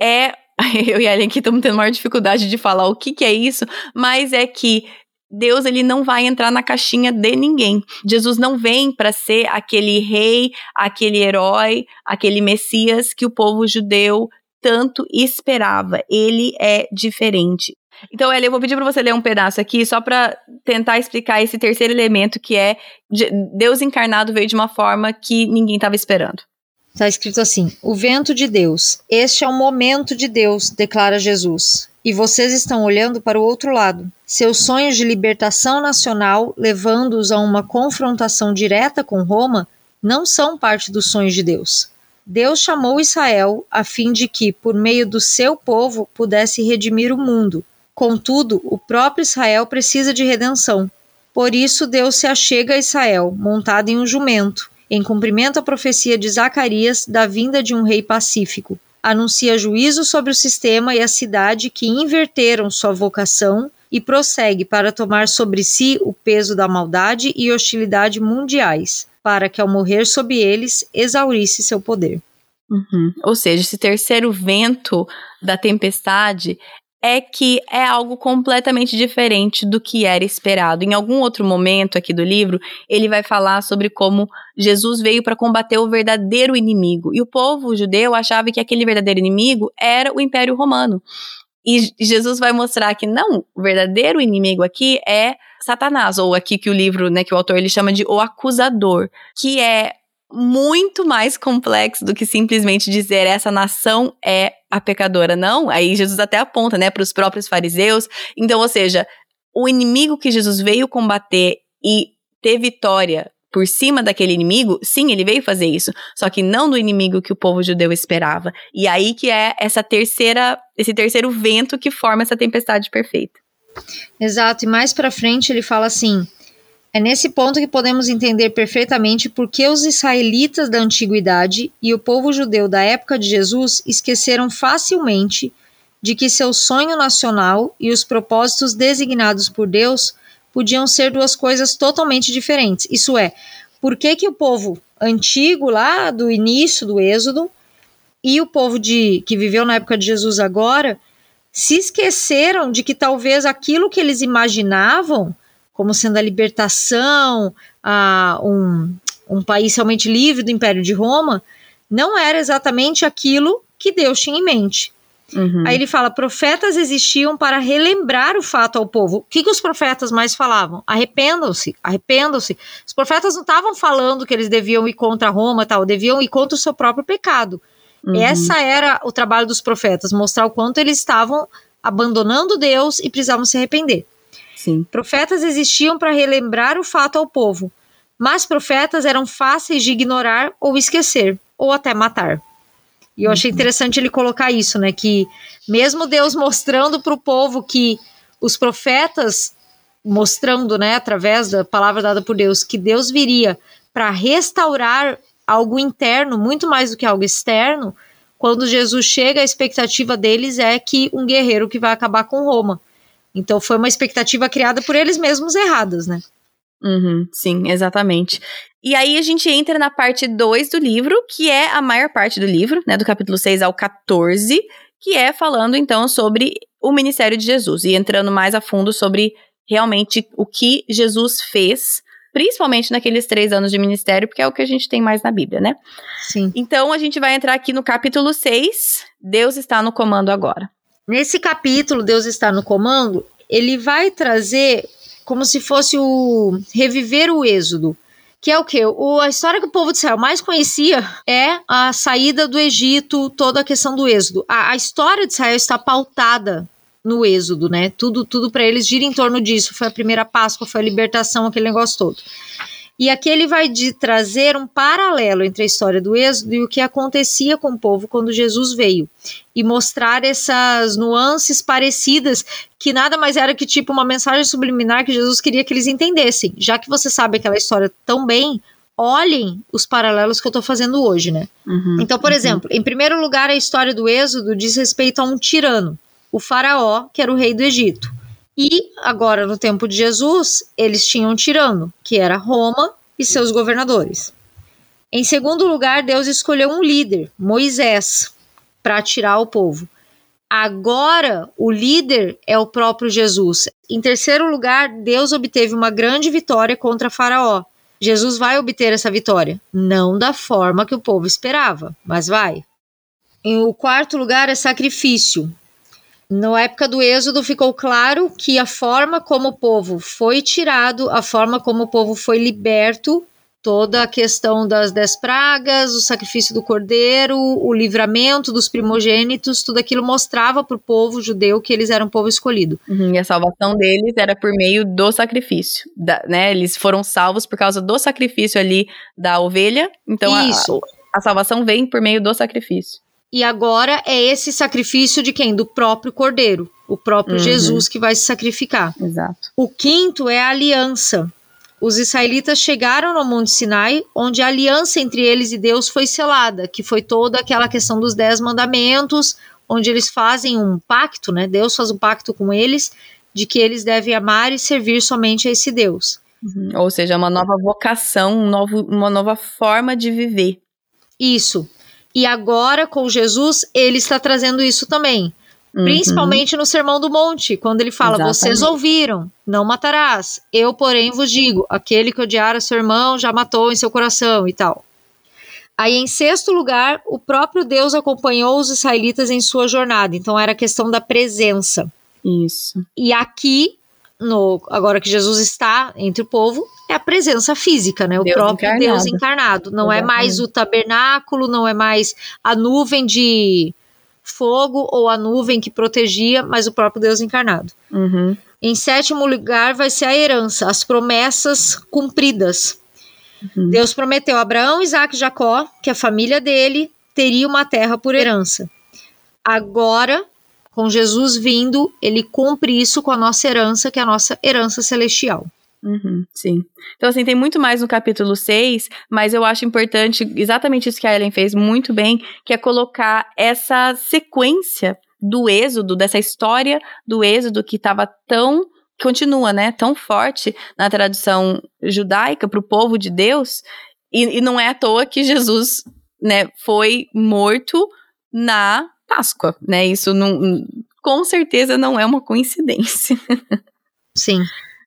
é (laughs) eu e a Ellen aqui estamos tendo maior dificuldade de falar o que, que é isso, mas é que Deus ele não vai entrar na caixinha de ninguém. Jesus não vem para ser aquele rei, aquele herói, aquele Messias que o povo judeu tanto esperava. Ele é diferente. Então, Elia, eu vou pedir para você ler um pedaço aqui, só para tentar explicar esse terceiro elemento que é Deus encarnado veio de uma forma que ninguém estava esperando. Está escrito assim: O vento de Deus. Este é o momento de Deus, declara Jesus. E vocês estão olhando para o outro lado. Seus sonhos de libertação nacional, levando-os a uma confrontação direta com Roma, não são parte dos sonhos de Deus. Deus chamou Israel a fim de que, por meio do seu povo, pudesse redimir o mundo. Contudo, o próprio Israel precisa de redenção. Por isso, Deus se achega a Israel, montado em um jumento, em cumprimento à profecia de Zacarias da vinda de um rei pacífico. Anuncia juízo sobre o sistema e a cidade que inverteram sua vocação e prossegue para tomar sobre si o peso da maldade e hostilidade mundiais, para que ao morrer sob eles exaurisse seu poder. Uhum. Ou seja, esse terceiro vento da tempestade é que é algo completamente diferente do que era esperado. Em algum outro momento aqui do livro, ele vai falar sobre como Jesus veio para combater o verdadeiro inimigo. E o povo judeu achava que aquele verdadeiro inimigo era o Império Romano. E Jesus vai mostrar que não, o verdadeiro inimigo aqui é Satanás, ou aqui que o livro, né, que o autor ele chama de o acusador, que é muito mais complexo do que simplesmente dizer essa nação é a pecadora. Não, aí Jesus até aponta, né, para os próprios fariseus. Então, ou seja, o inimigo que Jesus veio combater e ter vitória por cima daquele inimigo, sim, ele veio fazer isso, só que não do inimigo que o povo judeu esperava. E aí que é essa terceira, esse terceiro vento que forma essa tempestade perfeita. Exato, e mais para frente ele fala assim: é nesse ponto que podemos entender perfeitamente por que os israelitas da antiguidade e o povo judeu da época de Jesus esqueceram facilmente de que seu sonho nacional e os propósitos designados por Deus podiam ser duas coisas totalmente diferentes. Isso é, por que, que o povo antigo lá do início do Êxodo e o povo de que viveu na época de Jesus agora se esqueceram de que talvez aquilo que eles imaginavam como sendo a libertação, a um, um país realmente livre do Império de Roma, não era exatamente aquilo que Deus tinha em mente. Uhum. Aí ele fala: profetas existiam para relembrar o fato ao povo. O que, que os profetas mais falavam? Arrependam-se, arrependam-se. Os profetas não estavam falando que eles deviam ir contra Roma, tal, deviam ir contra o seu próprio pecado. Uhum. Essa era o trabalho dos profetas, mostrar o quanto eles estavam abandonando Deus e precisavam se arrepender. Sim. Profetas existiam para relembrar o fato ao povo, mas profetas eram fáceis de ignorar ou esquecer. ou até matar. E eu achei Uhum. interessante ele colocar isso, né? Que mesmo Deus mostrando para o povo que os profetas mostrando, né, através da palavra dada por Deus, que Deus viria para restaurar algo interno muito mais do que algo externo. Quando Jesus chega, a expectativa deles é que um guerreiro que vai acabar com Roma. Então foi uma expectativa criada por eles mesmos erradas, né? Uhum, sim, exatamente. E aí a gente entra na parte 2 do livro, que é a maior parte do livro, né, do capítulo 6 ao 14, que é falando então sobre o ministério de Jesus e entrando mais a fundo sobre realmente o que Jesus fez, principalmente naqueles três anos de ministério, porque é o que a gente tem mais na Bíblia, né? Sim. Então a gente vai entrar aqui no capítulo 6, Deus está no comando agora. Nesse capítulo, Deus está no comando, ele vai trazer como se fosse o reviver o êxodo. Que é o que? A história que o povo de Israel mais conhecia é a saída do Egito, toda a questão do êxodo. A, a história de Israel está pautada no êxodo, né? Tudo, tudo para eles gira em torno disso. Foi a primeira Páscoa, foi a libertação, aquele negócio todo. E aqui ele vai de trazer um paralelo entre a história do Êxodo e o que acontecia com o povo quando Jesus veio. E mostrar essas nuances parecidas, que nada mais era que tipo uma mensagem subliminar que Jesus queria que eles entendessem. Já que você sabe aquela história tão bem, olhem os paralelos que eu estou fazendo hoje, né? Uhum, Então, por uhum. exemplo, em primeiro lugar, a história do Êxodo diz respeito a um tirano, o Faraó, que era o rei do Egito. E agora, no tempo de Jesus, eles tinham um tirano, que era Roma e seus governadores. Em segundo lugar, Deus escolheu um líder, Moisés, para tirar o povo. Agora, o líder é o próprio Jesus. Em terceiro lugar, Deus obteve uma grande vitória contra Faraó. Jesus vai obter essa vitória, não da forma que o povo esperava, mas vai. Em o quarto lugar é sacrifício. Na época do Êxodo ficou claro que a forma como o povo foi tirado, a forma como o povo foi liberto, toda a questão das dez pragas, o sacrifício do cordeiro, o livramento dos primogênitos, tudo aquilo mostrava para o povo judeu que eles eram um povo escolhido. Uhum, e a salvação deles era por meio do sacrifício, da- né? Eles foram salvos por causa do sacrifício ali da ovelha. Então a- Isso. A, salvação vem por meio do sacrifício. E agora é esse sacrifício de quem? Do próprio cordeiro, o próprio Uhum. Jesus que vai se sacrificar. Exato. O quinto é a aliança. Os israelitas chegaram no Monte Sinai, onde a aliança entre eles e Deus foi selada, que foi toda aquela questão dos dez mandamentos, onde eles fazem um pacto, né? Deus faz um pacto com eles de que eles devem amar e servir somente a esse Deus. Uhum. Ou seja, uma nova vocação, um novo, uma nova forma de viver. Isso. E agora, com Jesus, ele está trazendo isso também. Uhum. Principalmente no Sermão do Monte, quando ele fala: Exatamente. Vocês ouviram, não matarás. Eu, porém, vos digo: aquele que odiar a seu irmão já matou em seu coração e tal. Aí, em sexto lugar, o próprio Deus acompanhou os israelitas em sua jornada. Então, era a questão da presença. Isso. E aqui, no, agora que Jesus está entre o povo, é a presença física, né? O Deus próprio encarnado. Deus encarnado. Não é mais Exatamente. o tabernáculo, não é mais a nuvem de fogo ou a nuvem que protegia, mas o próprio Deus encarnado. Uhum. Em sétimo lugar vai ser a herança, as promessas cumpridas. Uhum. Deus prometeu a Abraão, Isaac e Jacó que a família dele teria uma terra por herança. Agora, com Jesus vindo, ele cumpre isso com a nossa herança, que é a nossa herança celestial. Uhum, sim. Então, assim, tem muito mais no capítulo 6, mas eu acho importante, exatamente isso que a Ellen fez muito bem, que é colocar essa sequência do êxodo, dessa história do êxodo que estava tão, continua, né, tão forte na tradição judaica para o povo de Deus, e, e não é à toa que Jesus, né, foi morto na Páscoa, né, isso não, com certeza não é uma coincidência. Sim.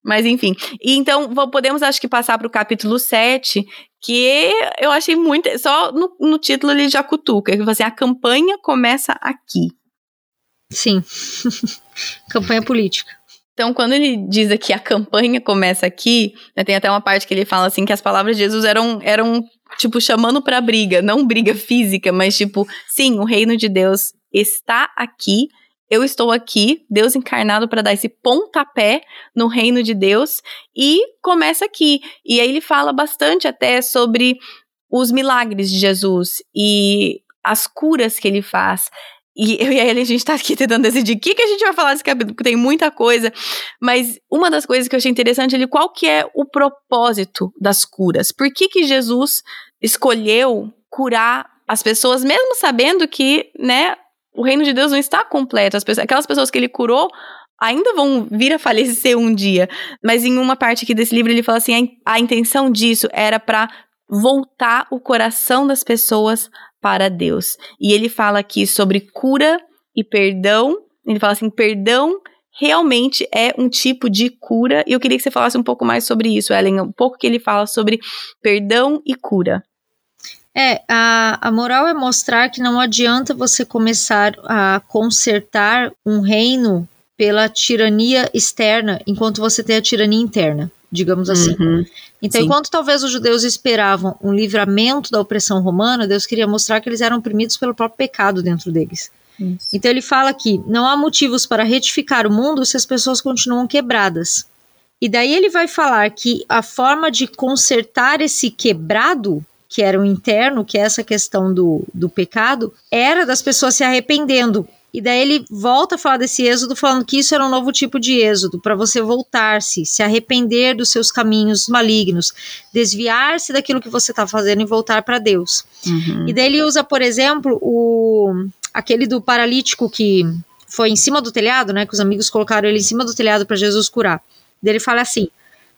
Mas enfim. E então, podemos acho que passar para o capítulo 7, que eu achei muito. Só no, no título ele já cutuca. Que assim, a campanha começa aqui. Sim. (laughs) Campanha política. Então, quando ele diz aqui a campanha começa aqui, né, tem até uma parte que ele fala assim que as palavras de Jesus eram, eram tipo, chamando pra briga. Não briga física, mas tipo, sim, o reino de Deus está aqui. Eu estou aqui, Deus encarnado para dar esse pontapé no reino de Deus e começa aqui. E aí ele fala bastante até sobre os milagres de Jesus e as curas que ele faz. E eu e a Ellen, a gente tá aqui tentando decidir o que, que a gente vai falar desse capítulo, porque tem muita coisa. Mas uma das coisas que eu achei interessante ali, qual que é o propósito das curas? Por que que Jesus escolheu curar as pessoas, mesmo sabendo que, né, o reino de Deus não está completo. As pessoas, aquelas pessoas que ele curou ainda vão vir a falecer um dia. Mas em uma parte aqui desse livro ele fala assim, a, a intenção disso era para voltar o coração das pessoas para Deus. E ele fala aqui sobre cura e perdão. Ele fala assim: perdão realmente é um tipo de cura. E eu queria que você falasse um pouco mais sobre isso, Ellen. Um pouco que ele fala sobre perdão e cura. É, a, a moral é mostrar que não adianta você começar a consertar um reino pela tirania externa enquanto você tem a tirania interna, digamos assim. Uhum. Então, Sim. enquanto talvez os judeus esperavam um livramento da opressão romana, Deus queria mostrar que eles eram oprimidos pelo próprio pecado dentro deles. Isso. Então ele fala que não há motivos para retificar o mundo se as pessoas continuam quebradas. E daí ele vai falar que a forma de consertar esse quebrado, que era o interno, que é essa questão do, do pecado, era das pessoas se arrependendo. E daí ele volta a falar desse êxodo, falando que isso era um novo tipo de êxodo, para você voltar-se, se arrepender dos seus caminhos malignos, desviar-se daquilo que você está fazendo e voltar para Deus. Uhum. E daí ele usa, por exemplo, o aquele do paralítico que foi em cima do telhado, né? Que os amigos colocaram ele em cima do telhado para Jesus curar. Daí ele fala assim: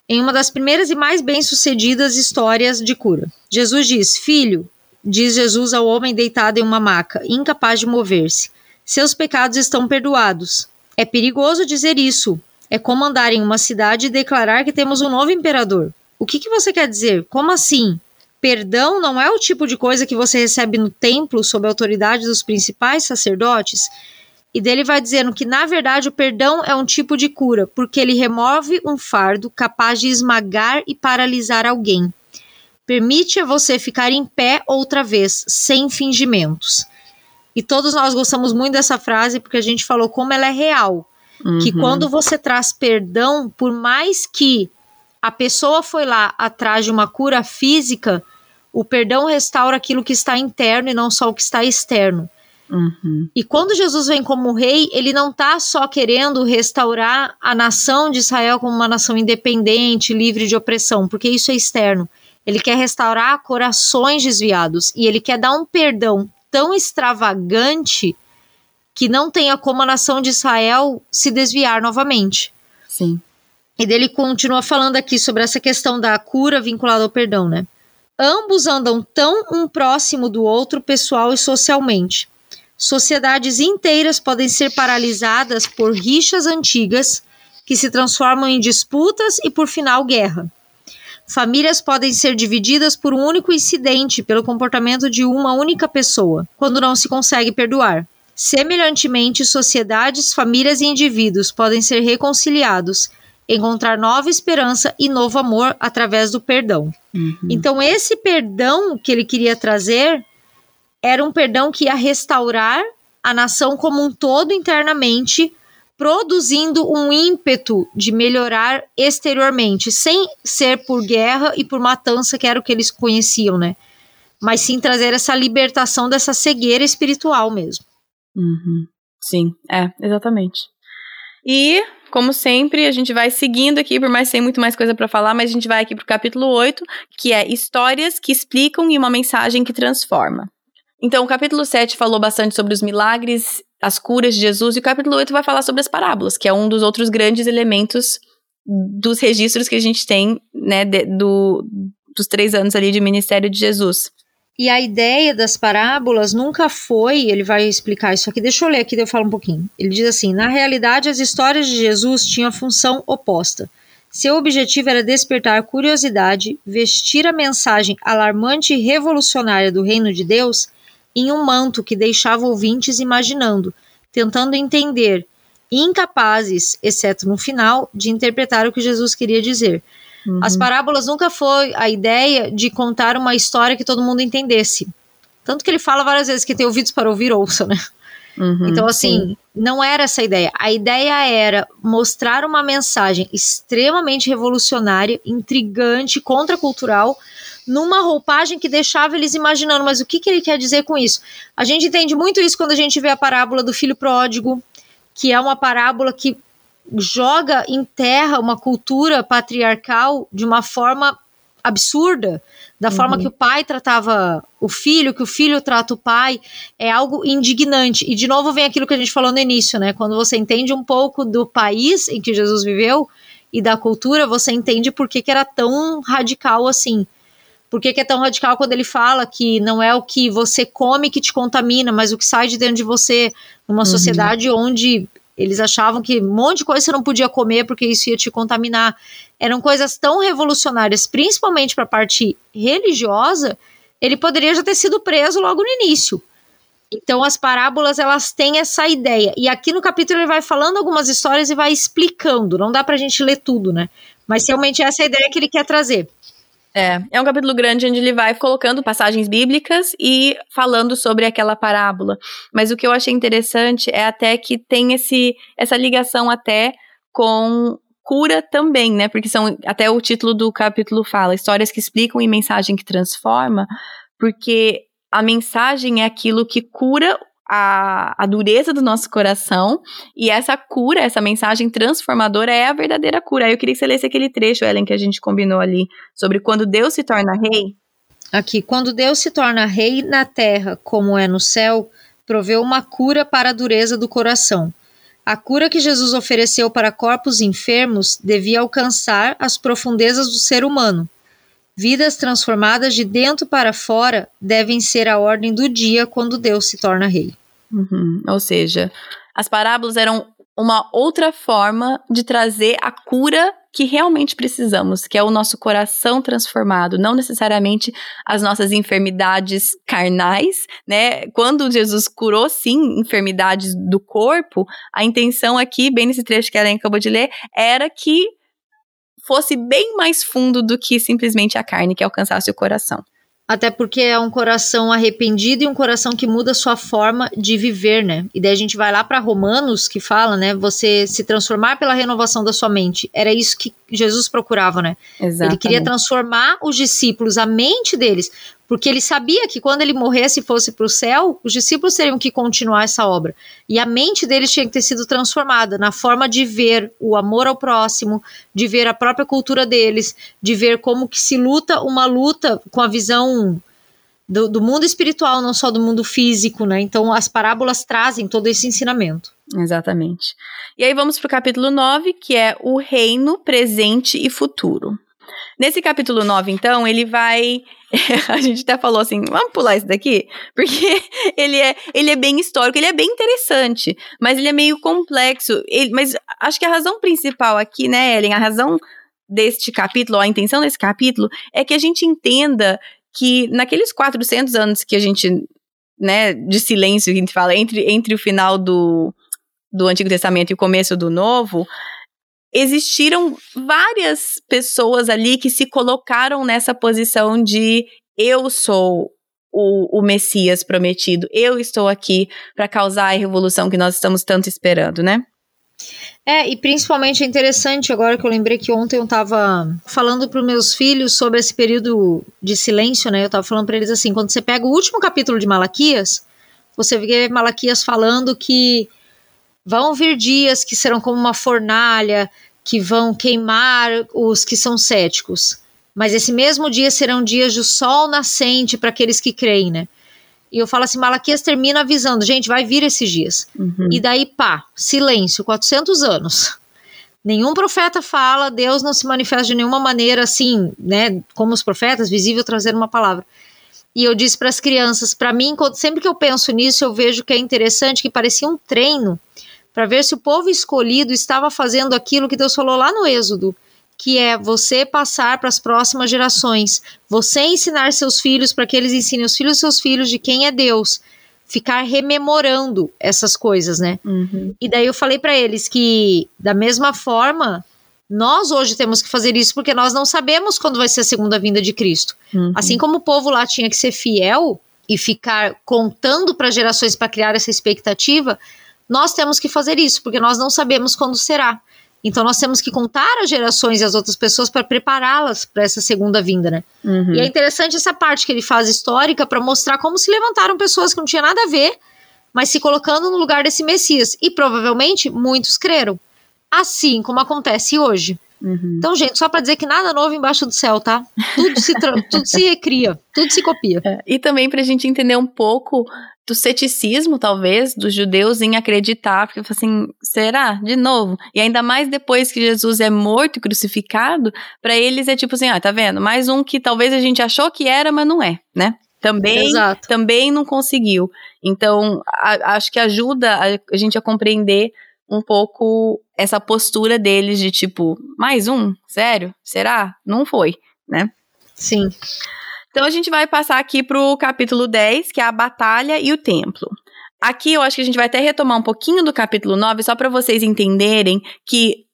em uma das primeiras e mais bem-sucedidas histórias de cura. Jesus diz: Filho, diz Jesus ao homem deitado em uma maca, incapaz de mover-se seus pecados estão perdoados. É perigoso dizer isso. É como andar em uma cidade e declarar que temos um novo imperador. O que, que você quer dizer? Como assim? Perdão não é o tipo de coisa que você recebe no templo sob a autoridade dos principais sacerdotes? E dele vai dizendo que, na verdade, o perdão é um tipo de cura, porque ele remove um fardo capaz de esmagar e paralisar alguém. Permite a você ficar em pé outra vez, sem fingimentos. E todos nós gostamos muito dessa frase porque a gente falou como ela é real. Uhum. Que quando você traz perdão, por mais que a pessoa foi lá atrás de uma cura física, o perdão restaura aquilo que está interno e não só o que está externo. Uhum. E quando Jesus vem como rei, ele não está só querendo restaurar a nação de Israel como uma nação independente, livre de opressão, porque isso é externo. Ele quer restaurar corações desviados e ele quer dar um perdão tão extravagante que não tenha como a nação de Israel se desviar novamente. Sim. E dele continua falando aqui sobre essa questão da cura vinculada ao perdão, né? Ambos andam tão um próximo do outro pessoal e socialmente. Sociedades inteiras podem ser paralisadas por rixas antigas que se transformam em disputas e, por final, guerra. Famílias podem ser divididas por um único incidente pelo comportamento de uma única pessoa, quando não se consegue perdoar. Semelhantemente, sociedades, famílias e indivíduos podem ser reconciliados, encontrar nova esperança e novo amor através do perdão. Uhum. Então, esse perdão que ele queria trazer era um perdão que ia restaurar a nação como um todo internamente, produzindo um ímpeto de melhorar exteriormente, sem ser por guerra e por matança, que era o que eles conheciam, né? Mas sim trazer essa libertação dessa cegueira espiritual mesmo. Uhum. Sim, é, exatamente. E, como sempre, a gente vai seguindo aqui, por mais que tenha muito mais coisa para falar, mas a gente vai aqui pro capítulo 8, que é Histórias que explicam e uma mensagem que transforma. Então, o capítulo 7 falou bastante sobre os milagres as curas de Jesus, e o capítulo 8 vai falar sobre as parábolas, que é um dos outros grandes elementos dos registros que a gente tem, né, de, do, dos três anos ali de ministério de Jesus. E a ideia das parábolas nunca foi, ele vai explicar isso aqui, deixa eu ler aqui, eu falo um pouquinho. Ele diz assim: na realidade, as histórias de Jesus tinham função oposta. Seu objetivo era despertar curiosidade, vestir a mensagem alarmante e revolucionária do reino de Deus em um manto que deixava ouvintes imaginando, tentando entender, incapazes, exceto no final, de interpretar o que Jesus queria dizer. Uhum. As parábolas nunca foi a ideia de contar uma história que todo mundo entendesse. Tanto que ele fala várias vezes que tem ouvidos para ouvir, ouça, né? Uhum, então, assim, sim. não era essa a ideia. A ideia era mostrar uma mensagem extremamente revolucionária, intrigante, contracultural, numa roupagem que deixava eles imaginando, mas o que, que ele quer dizer com isso? A gente entende muito isso quando a gente vê a parábola do filho pródigo, que é uma parábola que joga em terra uma cultura patriarcal de uma forma absurda, da uhum. forma que o pai tratava o filho, que o filho trata o pai, é algo indignante. E de novo vem aquilo que a gente falou no início, né? Quando você entende um pouco do país em que Jesus viveu e da cultura, você entende por que, que era tão radical assim. Por que, que é tão radical quando ele fala que não é o que você come que te contamina, mas o que sai de dentro de você, numa uhum. sociedade onde eles achavam que um monte de coisa você não podia comer porque isso ia te contaminar. Eram coisas tão revolucionárias, principalmente para a parte religiosa, ele poderia já ter sido preso logo no início. Então as parábolas elas têm essa ideia. E aqui no capítulo ele vai falando algumas histórias e vai explicando. Não dá para a gente ler tudo, né? Mas realmente essa é a ideia que ele quer trazer. É, é um capítulo grande onde ele vai colocando passagens bíblicas e falando sobre aquela parábola. Mas o que eu achei interessante é até que tem esse, essa ligação até com cura também, né? Porque são até o título do capítulo fala histórias que explicam e mensagem que transforma, porque a mensagem é aquilo que cura a, a dureza do nosso coração e essa cura, essa mensagem transformadora é a verdadeira cura. Aí eu queria que você lesse aquele trecho, Ellen, que a gente combinou ali, sobre quando Deus se torna rei. Aqui, quando Deus se torna rei na terra, como é no céu, proveu uma cura para a dureza do coração. A cura que Jesus ofereceu para corpos enfermos devia alcançar as profundezas do ser humano. Vidas transformadas de dentro para fora devem ser a ordem do dia quando Deus se torna rei. Uhum. Ou seja, as parábolas eram uma outra forma de trazer a cura que realmente precisamos, que é o nosso coração transformado, não necessariamente as nossas enfermidades carnais, né? Quando Jesus curou sim enfermidades do corpo, a intenção aqui, bem nesse trecho que a Ellen acabou de ler, era que fosse bem mais fundo do que simplesmente a carne que alcançasse o coração. Até porque é um coração arrependido e um coração que muda sua forma de viver, né? E daí a gente vai lá para Romanos que fala, né? Você se transformar pela renovação da sua mente. Era isso que Jesus procurava, né? Exatamente. Ele queria transformar os discípulos, a mente deles, porque ele sabia que quando ele morresse e fosse para o céu, os discípulos teriam que continuar essa obra. E a mente deles tinha que ter sido transformada na forma de ver o amor ao próximo, de ver a própria cultura deles, de ver como que se luta uma luta com a visão do, do mundo espiritual, não só do mundo físico, né? Então as parábolas trazem todo esse ensinamento. Exatamente. E aí vamos para o capítulo 9, que é o reino presente e futuro. Nesse capítulo 9, então, ele vai. (laughs) a gente até falou assim: vamos pular isso daqui? Porque (laughs) ele é, ele é bem histórico, ele é bem interessante, mas ele é meio complexo. Ele, mas acho que a razão principal aqui, né, Ellen, a razão deste capítulo, a intenção desse capítulo, é que a gente entenda que naqueles 400 anos que a gente, né, de silêncio que a gente fala, entre, entre o final do, do Antigo Testamento e o começo do Novo, existiram várias pessoas ali que se colocaram nessa posição de eu sou o, o Messias prometido, eu estou aqui para causar a revolução que nós estamos tanto esperando, né? É, e principalmente é interessante agora que eu lembrei que ontem eu estava falando para meus filhos sobre esse período de silêncio, né? Eu estava falando para eles assim, quando você pega o último capítulo de Malaquias, você vê Malaquias falando que vão vir dias que serão como uma fornalha, que vão queimar os que são céticos. Mas esse mesmo dia serão dias de sol nascente para aqueles que creem, né? E eu falo assim, Malaquias termina avisando, gente, vai vir esses dias. Uhum. E daí, pá, silêncio, 400 anos. Nenhum profeta fala, Deus não se manifesta de nenhuma maneira assim, né, como os profetas, visível trazer uma palavra. E eu disse para as crianças, para mim, sempre que eu penso nisso, eu vejo que é interessante, que parecia um treino para ver se o povo escolhido estava fazendo aquilo que Deus falou lá no Êxodo, que é você passar para as próximas gerações, você ensinar seus filhos para que eles ensinem os filhos seus filhos de quem é Deus, ficar rememorando essas coisas, né? Uhum. E daí eu falei para eles que da mesma forma nós hoje temos que fazer isso porque nós não sabemos quando vai ser a segunda vinda de Cristo. Uhum. Assim como o povo lá tinha que ser fiel e ficar contando para gerações para criar essa expectativa, nós temos que fazer isso, porque nós não sabemos quando será. Então nós temos que contar as gerações e as outras pessoas para prepará-las para essa segunda vinda, né? Uhum. E é interessante essa parte que ele faz histórica para mostrar como se levantaram pessoas que não tinham nada a ver, mas se colocando no lugar desse Messias. E provavelmente muitos creram. Assim como acontece hoje. Uhum. Então, gente, só para dizer que nada novo embaixo do céu, tá? Tudo se, (laughs) tudo se recria, tudo se copia. É, e também para a gente entender um pouco do ceticismo, talvez, dos judeus em acreditar, porque assim, será? De novo? E ainda mais depois que Jesus é morto e crucificado, para eles é tipo assim, ah, tá vendo? Mais um que talvez a gente achou que era, mas não é, né? Também, Exato. também não conseguiu. Então, a, acho que ajuda a, a gente a compreender um pouco essa postura deles de tipo, mais um? Sério? Será? Não foi, né? Sim. Então a gente vai passar aqui pro capítulo 10, que é a batalha e o templo. Aqui eu acho que a gente vai até retomar um pouquinho do capítulo 9, só para vocês entenderem que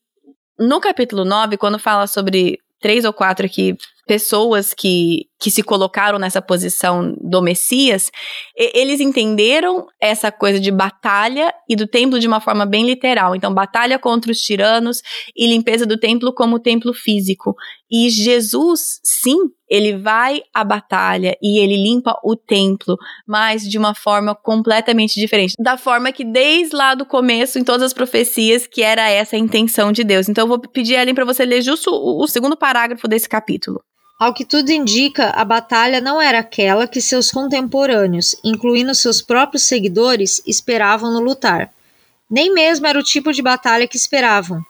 no capítulo 9, quando fala sobre três ou quatro aqui pessoas que, que se colocaram nessa posição do Messias, eles entenderam essa coisa de batalha e do templo de uma forma bem literal. Então, batalha contra os tiranos e limpeza do templo como templo físico. E Jesus, sim, ele vai à batalha e ele limpa o templo, mas de uma forma completamente diferente. Da forma que desde lá do começo, em todas as profecias, que era essa a intenção de Deus. Então eu vou pedir, Ellen, para você ler justo o, o segundo parágrafo desse capítulo. Ao que tudo indica, a batalha não era aquela que seus contemporâneos, incluindo seus próprios seguidores, esperavam no lutar. Nem mesmo era o tipo de batalha que esperavam,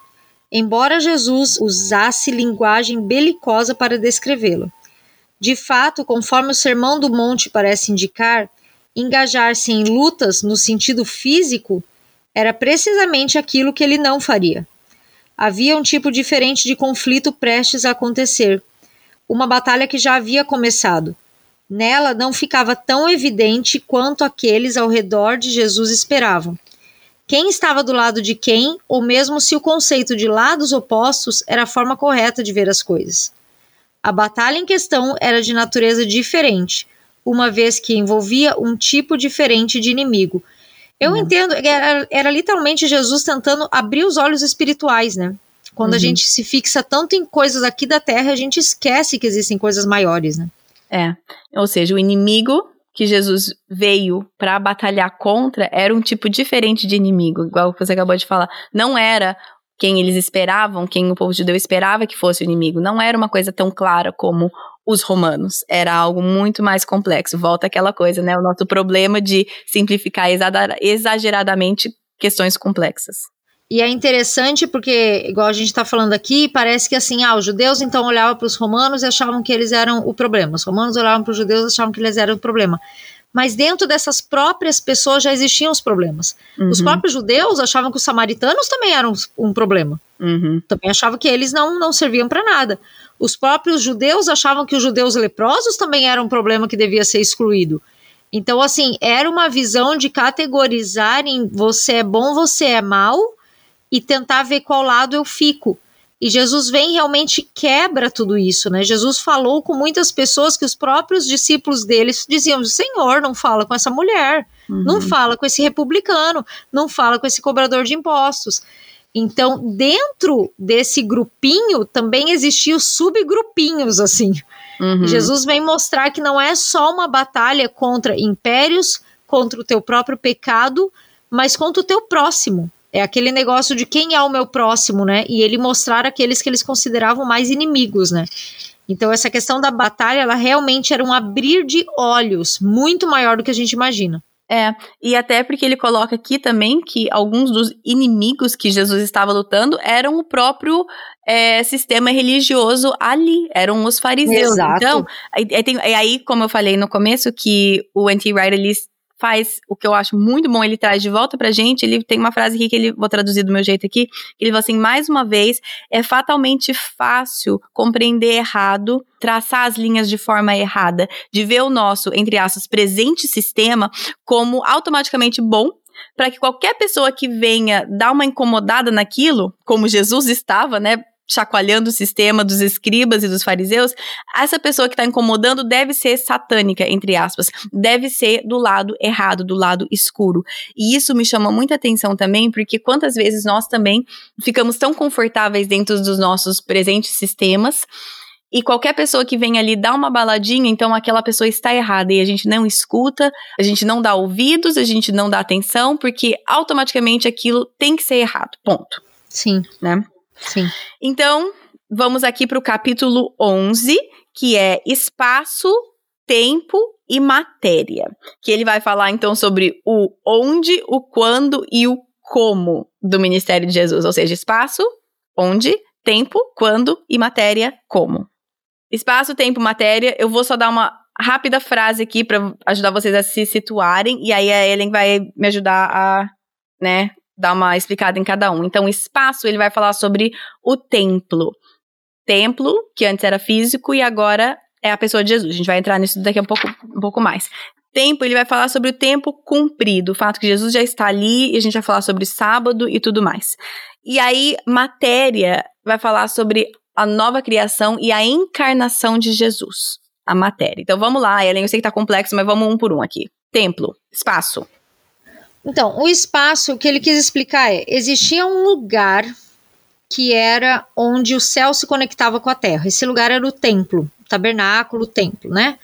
embora Jesus usasse linguagem belicosa para descrevê-lo. De fato, conforme o Sermão do Monte parece indicar, engajar-se em lutas no sentido físico era precisamente aquilo que ele não faria. Havia um tipo diferente de conflito prestes a acontecer uma batalha que já havia começado. Nela não ficava tão evidente quanto aqueles ao redor de Jesus esperavam. Quem estava do lado de quem, ou mesmo se o conceito de lados opostos era a forma correta de ver as coisas. A batalha em questão era de natureza diferente, uma vez que envolvia um tipo diferente de inimigo. Eu uhum. entendo, era, era literalmente Jesus tentando abrir os olhos espirituais, né? Quando uhum. a gente se fixa tanto em coisas aqui da Terra, a gente esquece que existem coisas maiores, né? É. Ou seja, o inimigo que Jesus veio para batalhar contra era um tipo diferente de inimigo, igual você acabou de falar. Não era quem eles esperavam, quem o povo judeu esperava que fosse o inimigo. Não era uma coisa tão clara como os romanos. Era algo muito mais complexo. Volta aquela coisa, né? O nosso problema de simplificar exageradamente questões complexas. E é interessante porque, igual a gente está falando aqui, parece que assim, ah, os judeus então olhavam para os romanos e achavam que eles eram o problema. Os romanos olhavam para os judeus e achavam que eles eram o problema. Mas dentro dessas próprias pessoas já existiam os problemas. Uhum. Os próprios judeus achavam que os samaritanos também eram um problema. Uhum. Também achavam que eles não, não serviam para nada. Os próprios judeus achavam que os judeus leprosos também eram um problema que devia ser excluído. Então, assim, era uma visão de categorizar em você é bom, você é mal, e tentar ver qual lado eu fico. E Jesus vem realmente quebra tudo isso, né? Jesus falou com muitas pessoas que os próprios discípulos deles diziam: Senhor, não fala com essa mulher, uhum. não fala com esse republicano, não fala com esse cobrador de impostos. Então, dentro desse grupinho também existiam subgrupinhos, assim. Uhum. Jesus vem mostrar que não é só uma batalha contra impérios, contra o teu próprio pecado, mas contra o teu próximo. É aquele negócio de quem é o meu próximo, né? E ele mostrar aqueles que eles consideravam mais inimigos, né? Então essa questão da batalha, ela realmente era um abrir de olhos muito maior do que a gente imagina. É, e até porque ele coloca aqui também que alguns dos inimigos que Jesus estava lutando eram o próprio é, sistema religioso ali, eram os fariseus. Exato. Então, é, aí, como eu falei no começo, que o Anti-Wright ele faz o que eu acho muito bom, ele traz de volta pra gente. Ele tem uma frase aqui que ele vou traduzir do meu jeito aqui, ele fala assim: mais uma vez, é fatalmente fácil compreender errado, traçar as linhas de forma errada, de ver o nosso, entre aspas, presente sistema como automaticamente bom para que qualquer pessoa que venha dar uma incomodada naquilo, como Jesus estava, né, chacoalhando o sistema dos escribas e dos fariseus, essa pessoa que está incomodando deve ser satânica, entre aspas, deve ser do lado errado, do lado escuro. E isso me chama muita atenção também, porque quantas vezes nós também ficamos tão confortáveis dentro dos nossos presentes sistemas. E qualquer pessoa que vem ali dar uma baladinha, então aquela pessoa está errada e a gente não escuta, a gente não dá ouvidos, a gente não dá atenção, porque automaticamente aquilo tem que ser errado. Ponto. Sim. Né? Sim. Então, vamos aqui para o capítulo 11, que é espaço, tempo e matéria. Que ele vai falar então sobre o onde, o quando e o como do ministério de Jesus, ou seja, espaço, onde, tempo, quando e matéria, como. Espaço, tempo, matéria. Eu vou só dar uma rápida frase aqui para ajudar vocês a se situarem e aí a Ellen vai me ajudar a, né, dar uma explicada em cada um. Então, espaço, ele vai falar sobre o templo. Templo, que antes era físico e agora é a pessoa de Jesus. A gente vai entrar nisso daqui a um pouco, um pouco mais. Tempo, ele vai falar sobre o tempo cumprido, o fato que Jesus já está ali, e a gente vai falar sobre sábado e tudo mais. E aí, matéria vai falar sobre a nova criação e a encarnação de Jesus. A matéria. Então vamos lá, Ellen, eu sei que tá complexo, mas vamos um por um aqui. Templo, espaço. Então, o espaço, que ele quis explicar é: existia um lugar que era onde o céu se conectava com a terra. Esse lugar era o templo, o tabernáculo, o templo, né?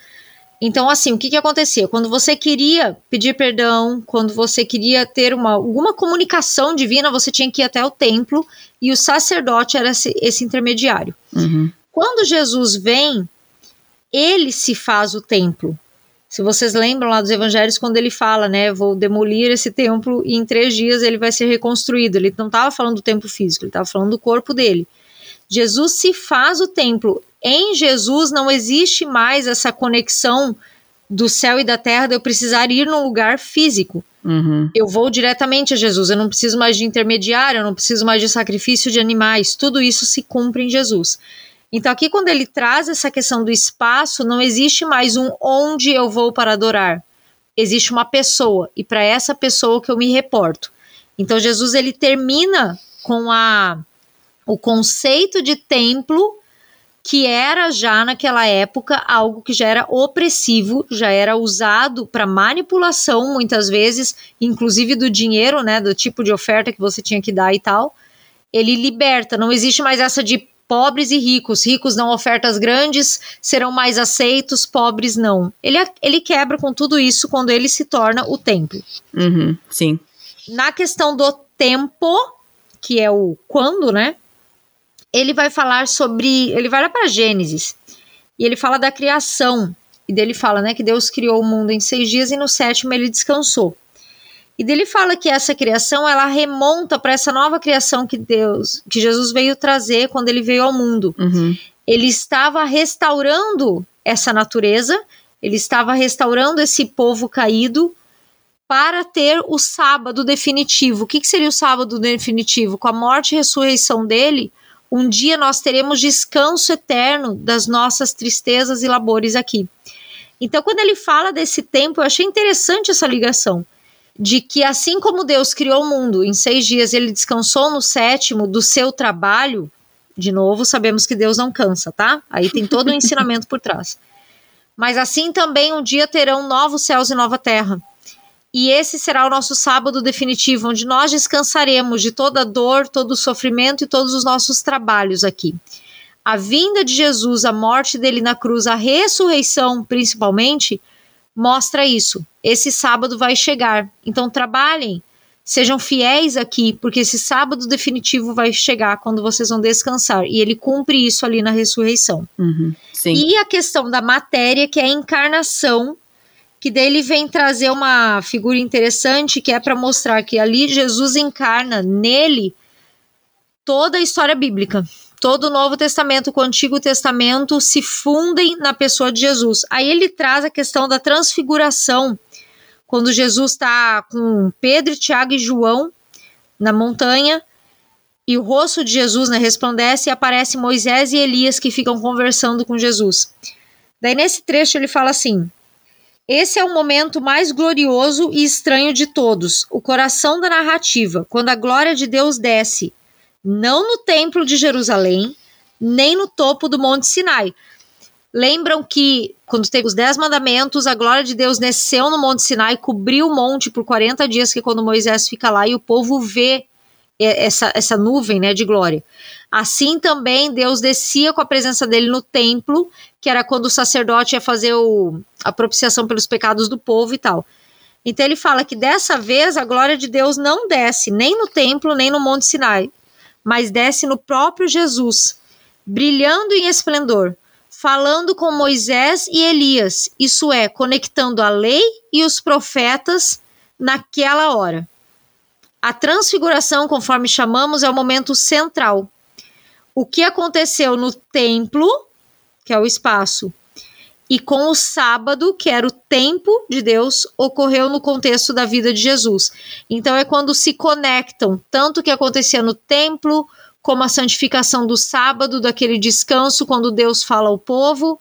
Então, assim, o que, que acontecia? Quando você queria pedir perdão, quando você queria ter uma, alguma comunicação divina, você tinha que ir até o templo e o sacerdote era esse, esse intermediário. Uhum. Quando Jesus vem, ele se faz o templo. Se vocês lembram lá dos evangelhos, quando ele fala, né, vou demolir esse templo e em três dias ele vai ser reconstruído. Ele não estava falando do templo físico, ele estava falando do corpo dele. Jesus se faz o templo. Em Jesus não existe mais essa conexão do céu e da terra de eu precisar ir num lugar físico. Uhum. Eu vou diretamente a Jesus, eu não preciso mais de intermediário, eu não preciso mais de sacrifício de animais, tudo isso se cumpre em Jesus. Então, aqui, quando ele traz essa questão do espaço, não existe mais um onde eu vou para adorar. Existe uma pessoa, e para essa pessoa que eu me reporto. Então, Jesus ele termina com a, o conceito de templo, que era já naquela época algo que já era opressivo, já era usado para manipulação, muitas vezes, inclusive do dinheiro, né, do tipo de oferta que você tinha que dar e tal. Ele liberta, não existe mais essa de pobres e ricos. Ricos dão ofertas grandes, serão mais aceitos, pobres não. Ele, ele quebra com tudo isso quando ele se torna o templo. Uhum, sim. Na questão do tempo, que é o quando, né? Ele vai falar sobre. Ele vai lá para Gênesis e ele fala da criação. E dele fala, né, que Deus criou o mundo em seis dias e no sétimo ele descansou. E dele fala que essa criação ela remonta para essa nova criação que Deus, que Jesus veio trazer quando ele veio ao mundo. Uhum. Ele estava restaurando essa natureza, ele estava restaurando esse povo caído para ter o sábado definitivo. O que, que seria o sábado definitivo? Com a morte e ressurreição dele, um dia nós teremos descanso eterno das nossas tristezas e labores aqui. Então, quando ele fala desse tempo, eu achei interessante essa ligação de que assim como Deus criou o mundo em seis dias, ele descansou no sétimo do seu trabalho. De novo, sabemos que Deus não cansa, tá? Aí tem todo o um ensinamento por trás. Mas assim também um dia terão novos céus e nova terra. E esse será o nosso sábado definitivo, onde nós descansaremos de toda dor, todo sofrimento e todos os nossos trabalhos aqui. A vinda de Jesus, a morte dele na cruz, a ressurreição, principalmente, mostra isso. Esse sábado vai chegar. Então trabalhem, sejam fiéis aqui, porque esse sábado definitivo vai chegar quando vocês vão descansar. E ele cumpre isso ali na ressurreição. Uhum, e a questão da matéria, que é a encarnação, que dele vem trazer uma figura interessante, que é para mostrar que ali Jesus encarna nele toda a história bíblica todo o Novo Testamento com o Antigo Testamento se fundem na pessoa de Jesus. Aí ele traz a questão da transfiguração, quando Jesus está com Pedro, Tiago e João na montanha, e o rosto de Jesus né, resplandece e aparece Moisés e Elias que ficam conversando com Jesus. Daí nesse trecho ele fala assim: esse é o momento mais glorioso e estranho de todos, o coração da narrativa, quando a glória de Deus desce não no templo de Jerusalém, nem no topo do Monte Sinai. Lembram que quando teve os dez mandamentos, a glória de Deus desceu no Monte Sinai, cobriu o monte por 40 dias, que é quando Moisés fica lá e o povo vê essa, essa nuvem né, de glória. Assim também Deus descia com a presença dele no templo, que era quando o sacerdote ia fazer o, a propiciação pelos pecados do povo e tal. Então ele fala que dessa vez a glória de Deus não desce nem no templo, nem no Monte Sinai, mas desce no próprio Jesus, brilhando em esplendor, falando com Moisés e Elias, isso é, conectando a lei e os profetas naquela hora. A transfiguração, conforme chamamos, é o momento central. O que aconteceu no templo, que é o espaço, e com o sábado, que era o tempo de Deus, ocorreu no contexto da vida de Jesus. Então é quando se conectam tanto o que acontecia no templo, como a santificação do sábado, daquele descanso, quando Deus fala ao povo,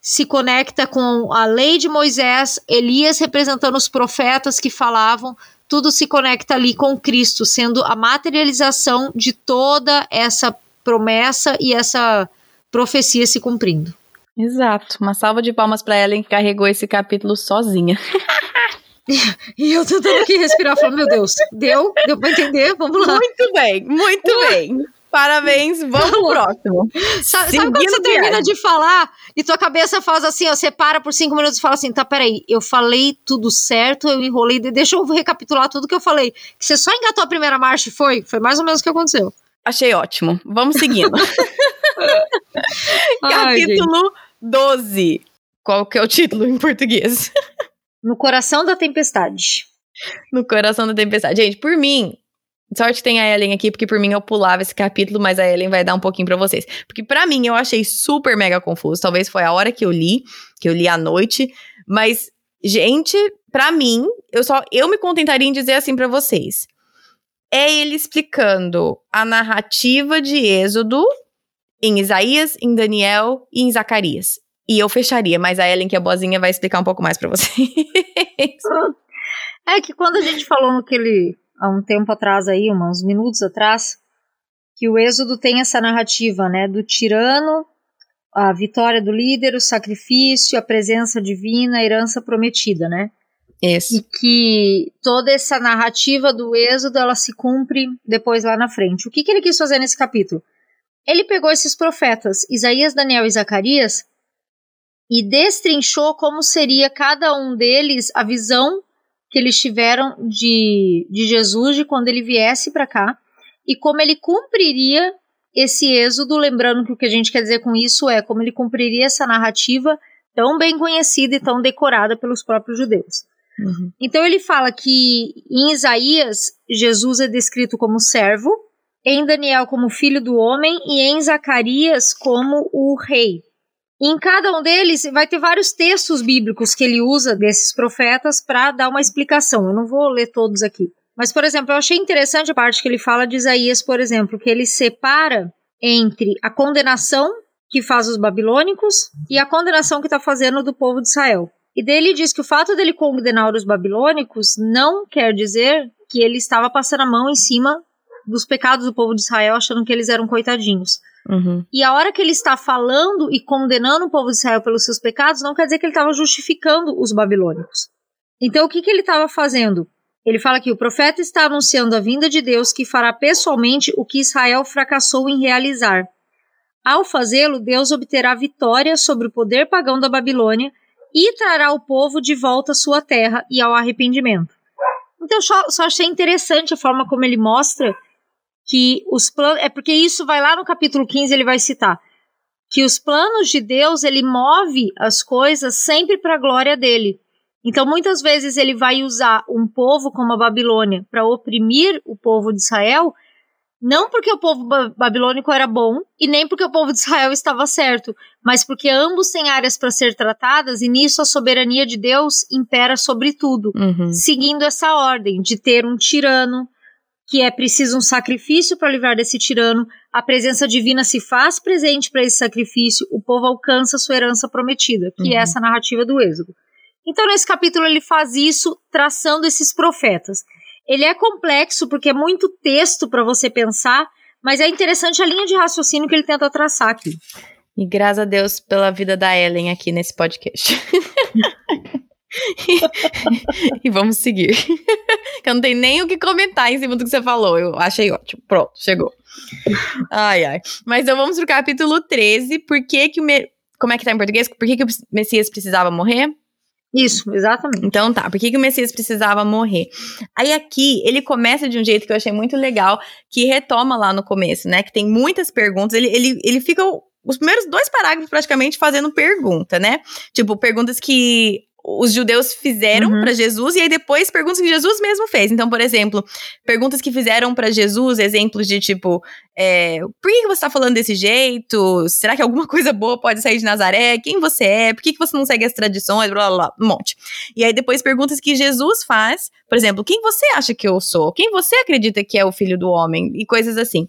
se conecta com a lei de Moisés, Elias representando os profetas que falavam, tudo se conecta ali com Cristo, sendo a materialização de toda essa promessa e essa profecia se cumprindo. Exato. Uma salva de palmas para Ellen que carregou esse capítulo sozinha. (laughs) (laughs) e eu tentando aqui respirar, falando, meu Deus, deu? Deu pra entender? Vamos lá. Muito bem, muito uh! bem. Parabéns, vamos pro próximo. Sabe, sabe quando você termina de falar e tua cabeça faz assim, ó, você para por cinco minutos e fala assim, tá, peraí, eu falei tudo certo, eu enrolei, deixa eu recapitular tudo que eu falei. Que você só engatou a primeira marcha e foi? Foi mais ou menos o que aconteceu. Achei ótimo. Vamos seguindo. (laughs) Ai, Capítulo gente. 12. Qual que é o título em português? (laughs) No coração da tempestade. No coração da tempestade. Gente, por mim, Sorte tem a Ellen aqui, porque por mim eu pulava esse capítulo, mas a Ellen vai dar um pouquinho para vocês. Porque para mim eu achei super mega confuso. Talvez foi a hora que eu li, que eu li à noite, mas gente, para mim, eu só eu me contentaria em dizer assim para vocês. É ele explicando a narrativa de Êxodo em Isaías, em Daniel e em Zacarias. E eu fecharia, mas a Ellen, que é boazinha, vai explicar um pouco mais para vocês. É que quando a gente falou naquele há um tempo atrás aí, uns minutos atrás, que o Êxodo tem essa narrativa, né, do tirano, a vitória do líder, o sacrifício, a presença divina, a herança prometida, né? Isso. E que toda essa narrativa do Êxodo, ela se cumpre depois lá na frente. O que, que ele quis fazer nesse capítulo? Ele pegou esses profetas, Isaías, Daniel e Zacarias, e destrinchou como seria cada um deles a visão que eles tiveram de, de Jesus de quando ele viesse para cá e como ele cumpriria esse êxodo, lembrando que o que a gente quer dizer com isso é como ele cumpriria essa narrativa tão bem conhecida e tão decorada pelos próprios judeus. Uhum. Então ele fala que em Isaías Jesus é descrito como servo, em Daniel como filho do homem e em Zacarias como o rei. Em cada um deles vai ter vários textos bíblicos que ele usa desses profetas para dar uma explicação. Eu não vou ler todos aqui. Mas, por exemplo, eu achei interessante a parte que ele fala de Isaías, por exemplo, que ele separa entre a condenação que faz os babilônicos e a condenação que está fazendo do povo de Israel. E dele diz que o fato dele condenar os babilônicos não quer dizer que ele estava passando a mão em cima dos pecados do povo de Israel, achando que eles eram coitadinhos. Uhum. E a hora que ele está falando e condenando o povo de Israel pelos seus pecados, não quer dizer que ele estava justificando os babilônicos. Então, o que, que ele estava fazendo? Ele fala que o profeta está anunciando a vinda de Deus que fará pessoalmente o que Israel fracassou em realizar. Ao fazê-lo, Deus obterá vitória sobre o poder pagão da Babilônia e trará o povo de volta à sua terra e ao arrependimento. Então, só, só achei interessante a forma como ele mostra que os planos. É porque isso vai lá no capítulo 15, ele vai citar. Que os planos de Deus, ele move as coisas sempre para a glória dele. Então, muitas vezes, ele vai usar um povo como a Babilônia para oprimir o povo de Israel, não porque o povo babilônico era bom e nem porque o povo de Israel estava certo, mas porque ambos têm áreas para ser tratadas e nisso a soberania de Deus impera sobre tudo, uhum. seguindo essa ordem de ter um tirano, que é preciso um sacrifício para livrar desse tirano, a presença divina se faz presente para esse sacrifício, o povo alcança sua herança prometida, que é uhum. é essa narrativa do Êxodo. Então, nesse capítulo, ele faz isso traçando esses profetas. Ele é complexo porque é muito texto para você pensar, Mas é interessante a linha de raciocínio que ele tenta traçar aqui. E graças a Deus pela vida da Ellen aqui nesse podcast. (laughs) e vamos seguir. Eu não tenho nem o que comentar em cima do que você falou. Eu achei ótimo. Pronto, chegou. Ai, ai. Mas então vamos pro capítulo 13. Por que que o... Me... Como é que tá em português? Por que que o Messias precisava morrer? Isso, exatamente. Então tá, por que, que o Messias precisava morrer? Aí aqui, ele começa de um jeito que eu achei muito legal, que retoma lá no começo, né? Que tem muitas perguntas. Ele, ele, ele fica os primeiros dois parágrafos praticamente fazendo pergunta, né? Tipo, perguntas que os judeus fizeram uhum. para Jesus e aí depois perguntas que Jesus mesmo fez. Então, por exemplo, perguntas que fizeram para Jesus, exemplos de tipo, é, por que você está falando desse jeito? Será que alguma (laughs) coisa boa pode sair de Nazaré? Quem você é? Por que você não segue as tradições? Blá, blá, blá, um monte. E aí depois perguntas que Jesus faz, por exemplo, quem você acha que eu sou? Quem você acredita que é o filho do homem? E coisas assim.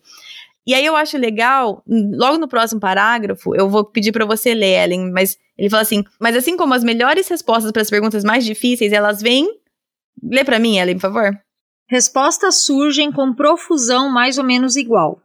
E aí eu acho legal, logo no próximo parágrafo, eu vou pedir para você ler, Ellen, mas ele fala assim: "Mas assim como as melhores respostas para as perguntas mais difíceis, elas vêm Lê para mim, Ellen, por favor. Respostas surgem com profusão mais ou menos igual.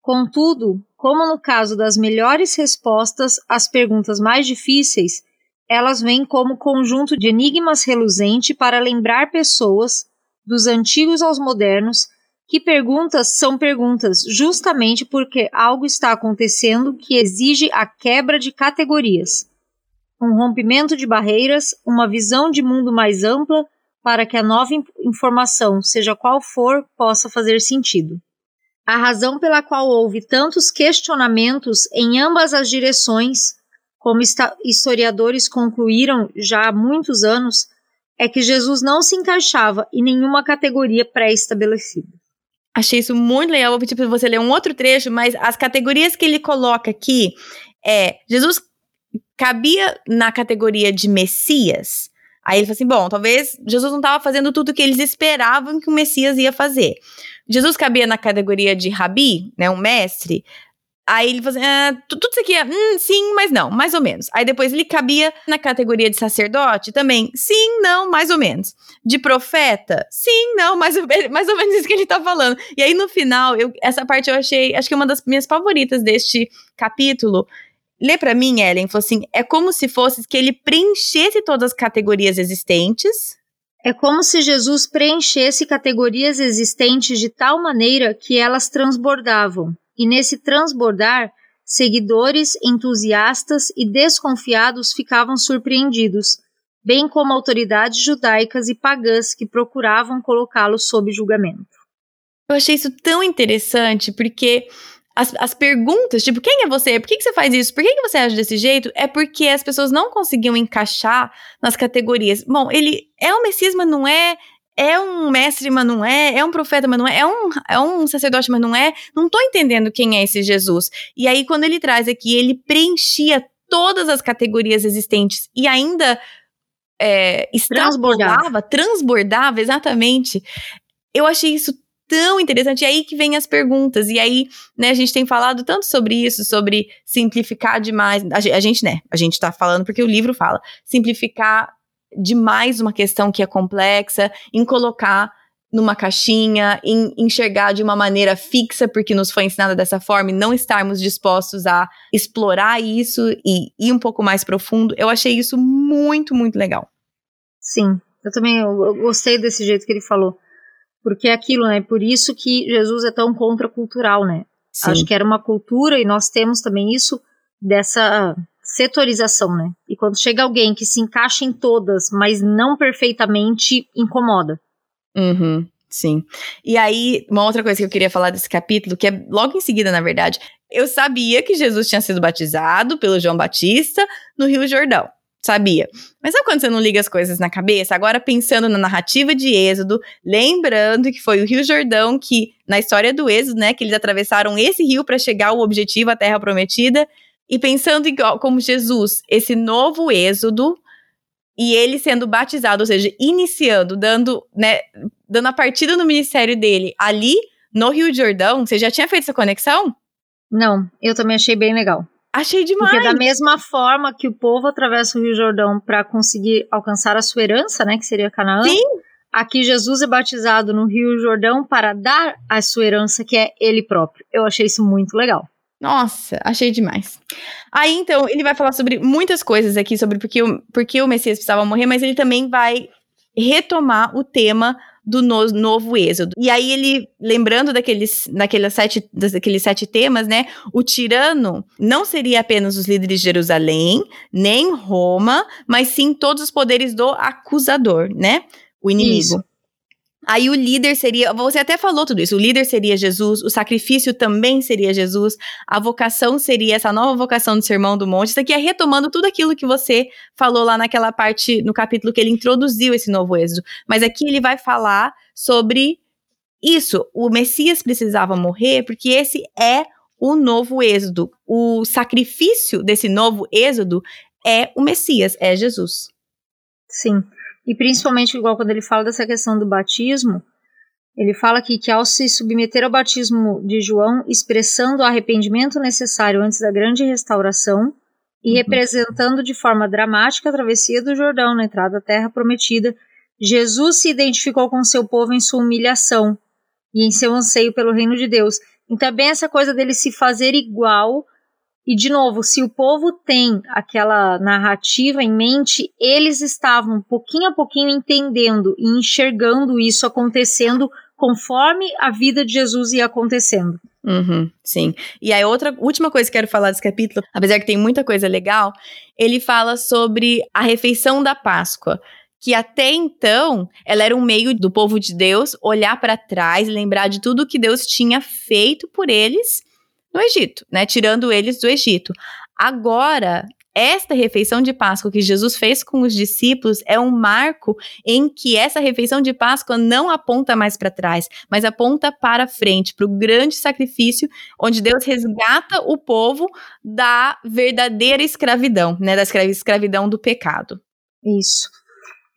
Contudo, como no caso das melhores respostas às perguntas mais difíceis, elas vêm como conjunto de enigmas reluzente para lembrar pessoas, dos antigos aos modernos, que perguntas são perguntas justamente porque algo está acontecendo que exige a quebra de categorias, um rompimento de barreiras, uma visão de mundo mais ampla para que a nova informação, seja qual for, possa fazer sentido. A razão pela qual houve tantos questionamentos em ambas as direções, como historiadores concluíram já há muitos anos, é que Jesus não se encaixava em nenhuma categoria pré-estabelecida. Achei isso muito legal. Vou pedir para você ler um outro trecho, mas as categorias que ele coloca aqui é: Jesus cabia na categoria de Messias. Aí ele fala assim: bom, talvez Jesus não estava fazendo tudo o que eles esperavam que o Messias ia fazer. Jesus cabia na categoria de Rabi, né, um mestre. Aí ele fazia, assim, ah, tudo isso aqui é, hum, sim, mas não, mais ou menos. Aí depois ele cabia na categoria de sacerdote também, sim, não, mais ou menos. De profeta, sim, não, mais ou, mais ou menos isso que ele tá falando. E aí no final, eu, essa parte eu achei, acho que é uma das minhas favoritas deste capítulo. Lê para mim, Ellen, falou assim, é como se fosse que ele preenchesse todas as categorias existentes. É como se Jesus preenchesse categorias existentes de tal maneira que elas transbordavam e nesse transbordar, seguidores, entusiastas e desconfiados ficavam surpreendidos, bem como autoridades judaicas e pagãs que procuravam colocá-lo sob julgamento. Eu achei isso tão interessante porque as, as perguntas, tipo, quem é você? Por que, que você faz isso? Por que, que você age desse jeito? É porque as pessoas não conseguiam encaixar nas categorias. Bom, ele é um Messias, mas não é é um mestre, mas não é, é um profeta, mas não é, é um, é um sacerdote, mas não é. Não tô entendendo quem é esse Jesus. E aí, quando ele traz aqui, ele preenchia todas as categorias existentes e ainda é, transbordava, transbordava, exatamente. Eu achei isso tão interessante. E aí que vem as perguntas. E aí, né, a gente tem falado tanto sobre isso, sobre simplificar demais. A, gente, né, a gente tá falando porque o livro fala. Simplificar demais uma questão que é complexa, em colocar numa caixinha, em enxergar de uma maneira fixa, porque nos foi ensinada dessa forma, e não estarmos dispostos a explorar isso e ir um pouco mais profundo. Eu achei isso muito, muito legal. Sim, eu também eu, eu gostei desse jeito que ele falou. Porque é aquilo, né? Por isso que Jesus é tão contracultural, né? Sim. Acho que era uma cultura e nós temos também isso dessa setorização, né? E quando chega alguém que se encaixa em todas, mas não perfeitamente, incomoda. Uhum, sim. E aí, uma outra coisa que eu queria falar desse capítulo, que é logo em seguida, na verdade, eu sabia que Jesus tinha sido batizado pelo João Batista no Rio Jordão. Sabia. Mas sabe quando você não liga as coisas na cabeça? Agora, pensando na narrativa de Êxodo, lembrando que foi o Rio Jordão que, na história do Êxodo, né, que eles atravessaram esse rio para chegar ao objetivo, a Terra Prometida, e pensando em, como Jesus, esse novo êxodo, e ele sendo batizado, ou seja, iniciando, dando, né, dando a partida no ministério dele ali no Rio Jordão, você já tinha feito essa conexão? Não, eu também achei bem legal. Achei demais. Porque da mesma forma que o povo atravessa o Rio Jordão para conseguir alcançar a sua herança, né, que seria Canaã, Sim. aqui Jesus é batizado no Rio Jordão para dar a sua herança, que é ele próprio. Eu achei isso muito legal. Nossa, achei demais. Aí, então, ele vai falar sobre muitas coisas aqui, sobre porque o, porque o Messias precisava morrer, mas ele também vai retomar o tema do no, novo êxodo. E aí ele, lembrando daqueles, daqueles, sete, daqueles sete temas, né? O tirano não seria apenas os líderes de Jerusalém, nem Roma, mas sim todos os poderes do acusador, né? O inimigo. Isso. Aí o líder seria, você até falou tudo isso, o líder seria Jesus, o sacrifício também seria Jesus, a vocação seria essa nova vocação do Sermão do Monte. Isso aqui é retomando tudo aquilo que você falou lá naquela parte, no capítulo que ele introduziu esse novo êxodo. Mas aqui ele vai falar sobre isso, o Messias precisava morrer porque esse é o novo êxodo. O sacrifício desse novo êxodo é o Messias, é Jesus. Sim. E principalmente, igual quando ele fala dessa questão do batismo, ele fala aqui que ao se submeter ao batismo de João, expressando o arrependimento necessário antes da grande restauração e uhum. representando de forma dramática a travessia do Jordão na entrada da terra prometida, Jesus se identificou com seu povo em sua humilhação e em seu anseio pelo reino de Deus. Então é bem essa coisa dele se fazer igual e, de novo, se o povo tem aquela narrativa em mente, eles estavam pouquinho a pouquinho entendendo e enxergando isso acontecendo conforme a vida de Jesus ia acontecendo. Uhum, sim. E aí, outra última coisa que quero falar desse capítulo, apesar que tem muita coisa legal, ele fala sobre a refeição da Páscoa que até então ela era um meio do povo de Deus olhar para trás, lembrar de tudo que Deus tinha feito por eles no Egito, né? Tirando eles do Egito. Agora, esta refeição de Páscoa que Jesus fez com os discípulos é um marco em que essa refeição de Páscoa não aponta mais para trás, mas aponta para frente, para o grande sacrifício, onde Deus resgata o povo da verdadeira escravidão, né, da escravidão do pecado. Isso.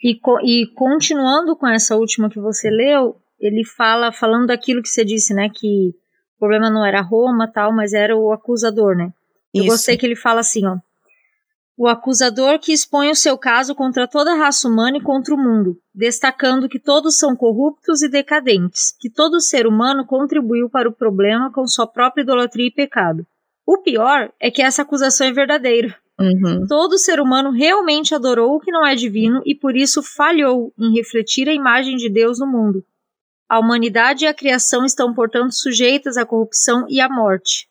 E, e continuando com essa última que você leu, ele fala, falando daquilo que você disse, né, que o problema não era Roma, tal, mas era o acusador, né? Eu Isso. gostei que ele fala assim, ó. O acusador que expõe o seu caso contra toda a raça humana e contra o mundo, destacando que todos são corruptos e decadentes, que todo ser humano contribuiu para o problema com sua própria idolatria e pecado. O pior é que essa acusação é verdadeira. Uhum. Todo ser humano realmente adorou o que não é divino e por isso falhou em refletir a imagem de Deus no mundo. A humanidade e a criação estão, portanto, sujeitas à corrupção e à morte.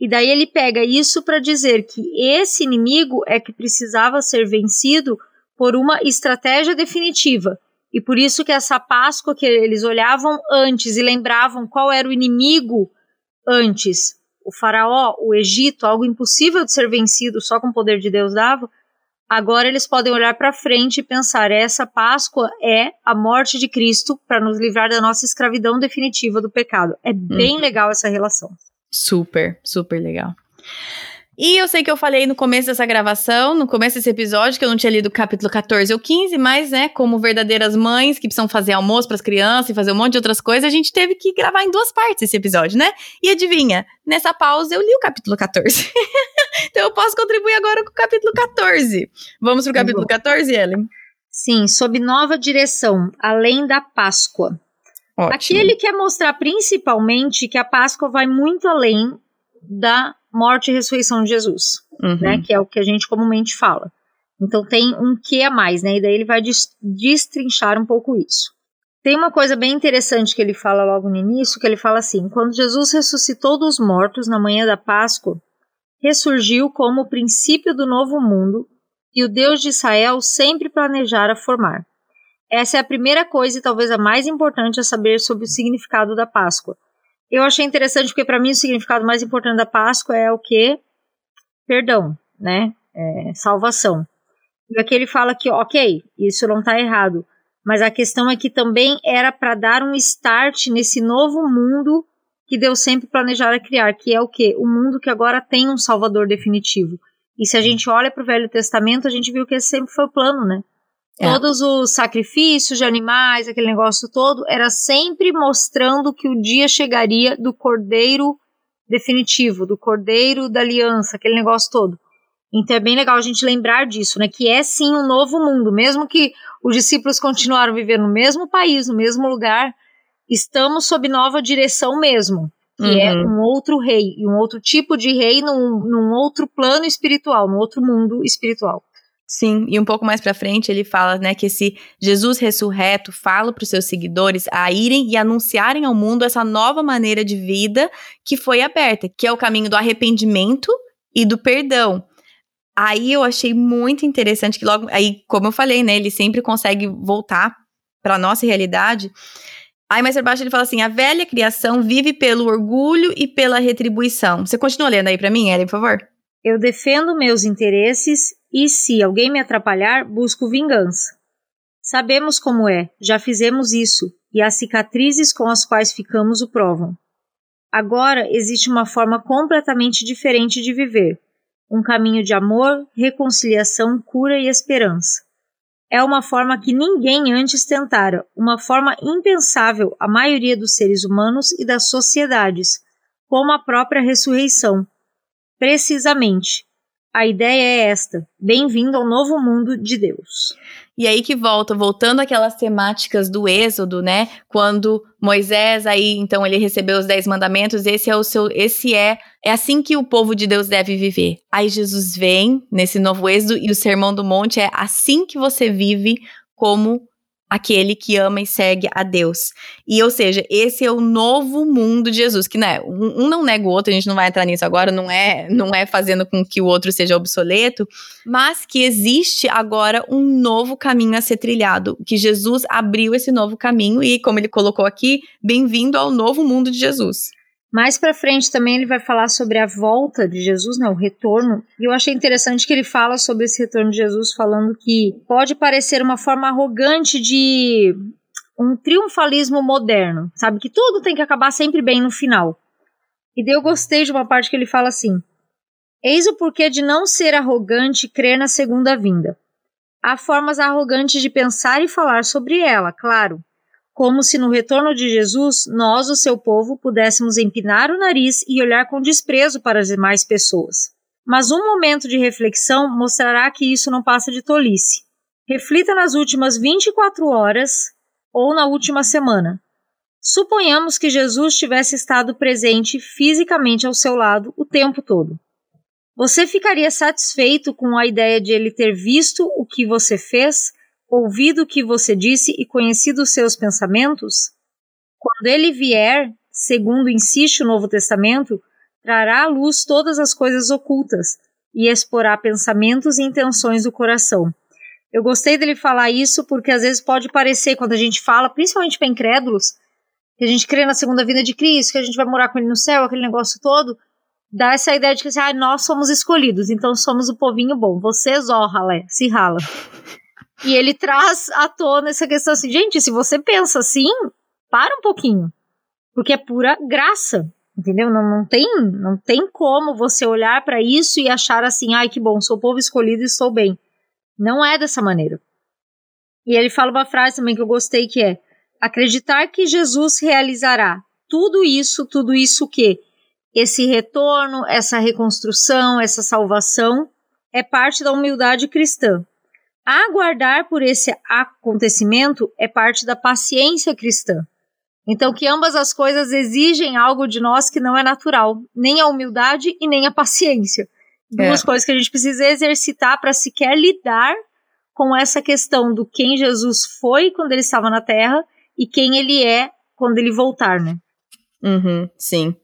E daí ele pega isso para dizer que esse inimigo é que precisava ser vencido por uma estratégia definitiva. E por isso que essa Páscoa que eles olhavam antes e lembravam qual era o inimigo antes, o faraó, o Egito, algo impossível de ser vencido só com o poder de Deus dava, Agora eles podem olhar para frente e pensar: essa Páscoa é a morte de Cristo para nos livrar da nossa escravidão definitiva do pecado. É bem hum. legal essa relação. Super, super legal. E eu sei que eu falei no começo dessa gravação, no começo desse episódio, que eu não tinha lido o capítulo 14 ou 15, mas, né, como verdadeiras mães que precisam fazer almoço para as crianças e fazer um monte de outras coisas, a gente teve que gravar em duas partes esse episódio, né? E adivinha, nessa pausa eu li o capítulo 14. (laughs) então eu posso contribuir agora com o capítulo 14. Vamos pro capítulo 14, Ellen? Sim, sob nova direção, além da Páscoa. Ótimo. Aqui ele quer mostrar principalmente que a Páscoa vai muito além da morte e ressurreição de Jesus, uhum. né? Que é o que a gente comumente fala. Então tem um que a mais, né? E daí ele vai destrinchar um pouco isso. Tem uma coisa bem interessante que ele fala logo no início, que ele fala assim: quando Jesus ressuscitou dos mortos na manhã da Páscoa, ressurgiu como o princípio do novo mundo e o Deus de Israel sempre planejara formar. Essa é a primeira coisa e talvez a mais importante a saber sobre o significado da Páscoa. Eu achei interessante porque para mim o significado mais importante da Páscoa é o que? Perdão, né? É, salvação. E aqui ele fala que, ok, isso não está errado, mas a questão é que também era para dar um start nesse novo mundo que Deus sempre planejara criar, que é o que? O mundo que agora tem um Salvador definitivo. E se a gente olha para o Velho Testamento, a gente viu que esse sempre foi o plano, né? É. Todos os sacrifícios de animais, aquele negócio todo, era sempre mostrando que o dia chegaria do cordeiro definitivo, do cordeiro da aliança, aquele negócio todo. Então é bem legal a gente lembrar disso, né? Que é sim um novo mundo, mesmo que Os discípulos continuaram vivendo no mesmo país, no mesmo lugar. Estamos sob nova direção mesmo, que é Uhum. um outro rei, e um outro tipo de rei num, num outro plano espiritual, num outro mundo espiritual. Sim, e um pouco mais pra frente ele fala, né, que esse Jesus ressurreto fala para os seus seguidores a irem e anunciarem ao mundo essa nova maneira de vida que foi aberta, que é o caminho do arrependimento e do perdão. Aí eu achei muito interessante que logo, aí como eu falei, né, ele sempre consegue voltar para nossa realidade. Aí mais baixo ele fala assim: a velha criação vive pelo orgulho e pela retribuição. Você continua lendo aí pra mim, Ellen, por favor? Eu defendo meus interesses e, se alguém me atrapalhar, busco vingança. Sabemos como é, já fizemos isso, e as cicatrizes com as quais ficamos o provam. Agora existe uma forma completamente diferente de viver um caminho de amor, reconciliação, cura e esperança. É uma forma que ninguém antes tentara, uma forma impensável à maioria dos seres humanos e das sociedades, como a própria ressurreição. Precisamente. A ideia é esta: bem-vindo ao novo mundo de Deus. E aí que volta, voltando aquelas temáticas do Êxodo, né? Quando Moisés aí, então ele recebeu os dez mandamentos, esse é o seu, esse é, é assim que o povo de Deus deve viver. Aí Jesus vem nesse novo Êxodo e o Sermão do Monte é assim que você vive como aquele que ama e segue a Deus. E, ou seja, esse é o novo mundo de Jesus, que né, um, não nega o outro, a gente não vai entrar nisso agora, não é, não é fazendo com que o outro seja obsoleto, mas que existe agora um novo caminho a ser trilhado, que Jesus abriu esse novo caminho e, como ele colocou aqui, bem-vindo ao novo mundo de Jesus. Mais para frente também ele vai falar sobre a volta de Jesus, né, o retorno. E eu achei interessante que ele fala sobre esse retorno de Jesus, falando que pode parecer uma forma arrogante de um triunfalismo moderno, sabe? Que tudo tem que acabar sempre bem no final. E daí eu gostei de uma parte que ele fala assim: Eis o porquê de não ser arrogante crer na segunda vinda. Há formas arrogantes de pensar e falar sobre ela, claro como se no retorno de Jesus, nós, o seu povo, pudéssemos empinar o nariz e olhar com desprezo para as demais pessoas. Mas um momento de reflexão mostrará que isso não passa de tolice. Reflita nas últimas 24 horas ou na última semana. Suponhamos que Jesus tivesse estado presente fisicamente ao seu lado o tempo todo. Você ficaria satisfeito com a ideia de ele ter visto o que você fez? Ouvido o que você disse e conhecido os seus pensamentos? Quando ele vier, segundo insiste o Novo Testamento, trará à luz todas as coisas ocultas e exporá pensamentos e intenções do coração. Eu gostei dele falar isso porque às vezes pode parecer, quando a gente fala, principalmente para incrédulos, que a gente crê na segunda vinda de Cristo, que a gente vai morar com ele no céu, aquele negócio todo, dá essa ideia de que assim, ah, nós somos escolhidos, então somos o povinho bom. Vocês, ó, ralé, se rala. E ele traz à tona essa questão assim, gente, se você pensa assim, para um pouquinho. Porque é pura graça, entendeu? Não, não, tem, não tem como você olhar para isso e achar assim, ai que bom, sou povo escolhido e estou bem. Não é dessa maneira. E ele fala uma frase também que eu gostei que é: acreditar que Jesus realizará tudo isso, tudo isso que esse retorno, essa reconstrução, essa salvação é parte da humildade cristã. Aguardar por esse acontecimento é parte da paciência cristã. Então, que ambas as coisas exigem algo de nós que não é natural, nem a humildade e nem a paciência. Duas É. coisas que a gente precisa exercitar para sequer lidar com essa questão do quem Jesus foi quando ele estava na Terra e quem ele é quando ele voltar, né? Uhum, sim.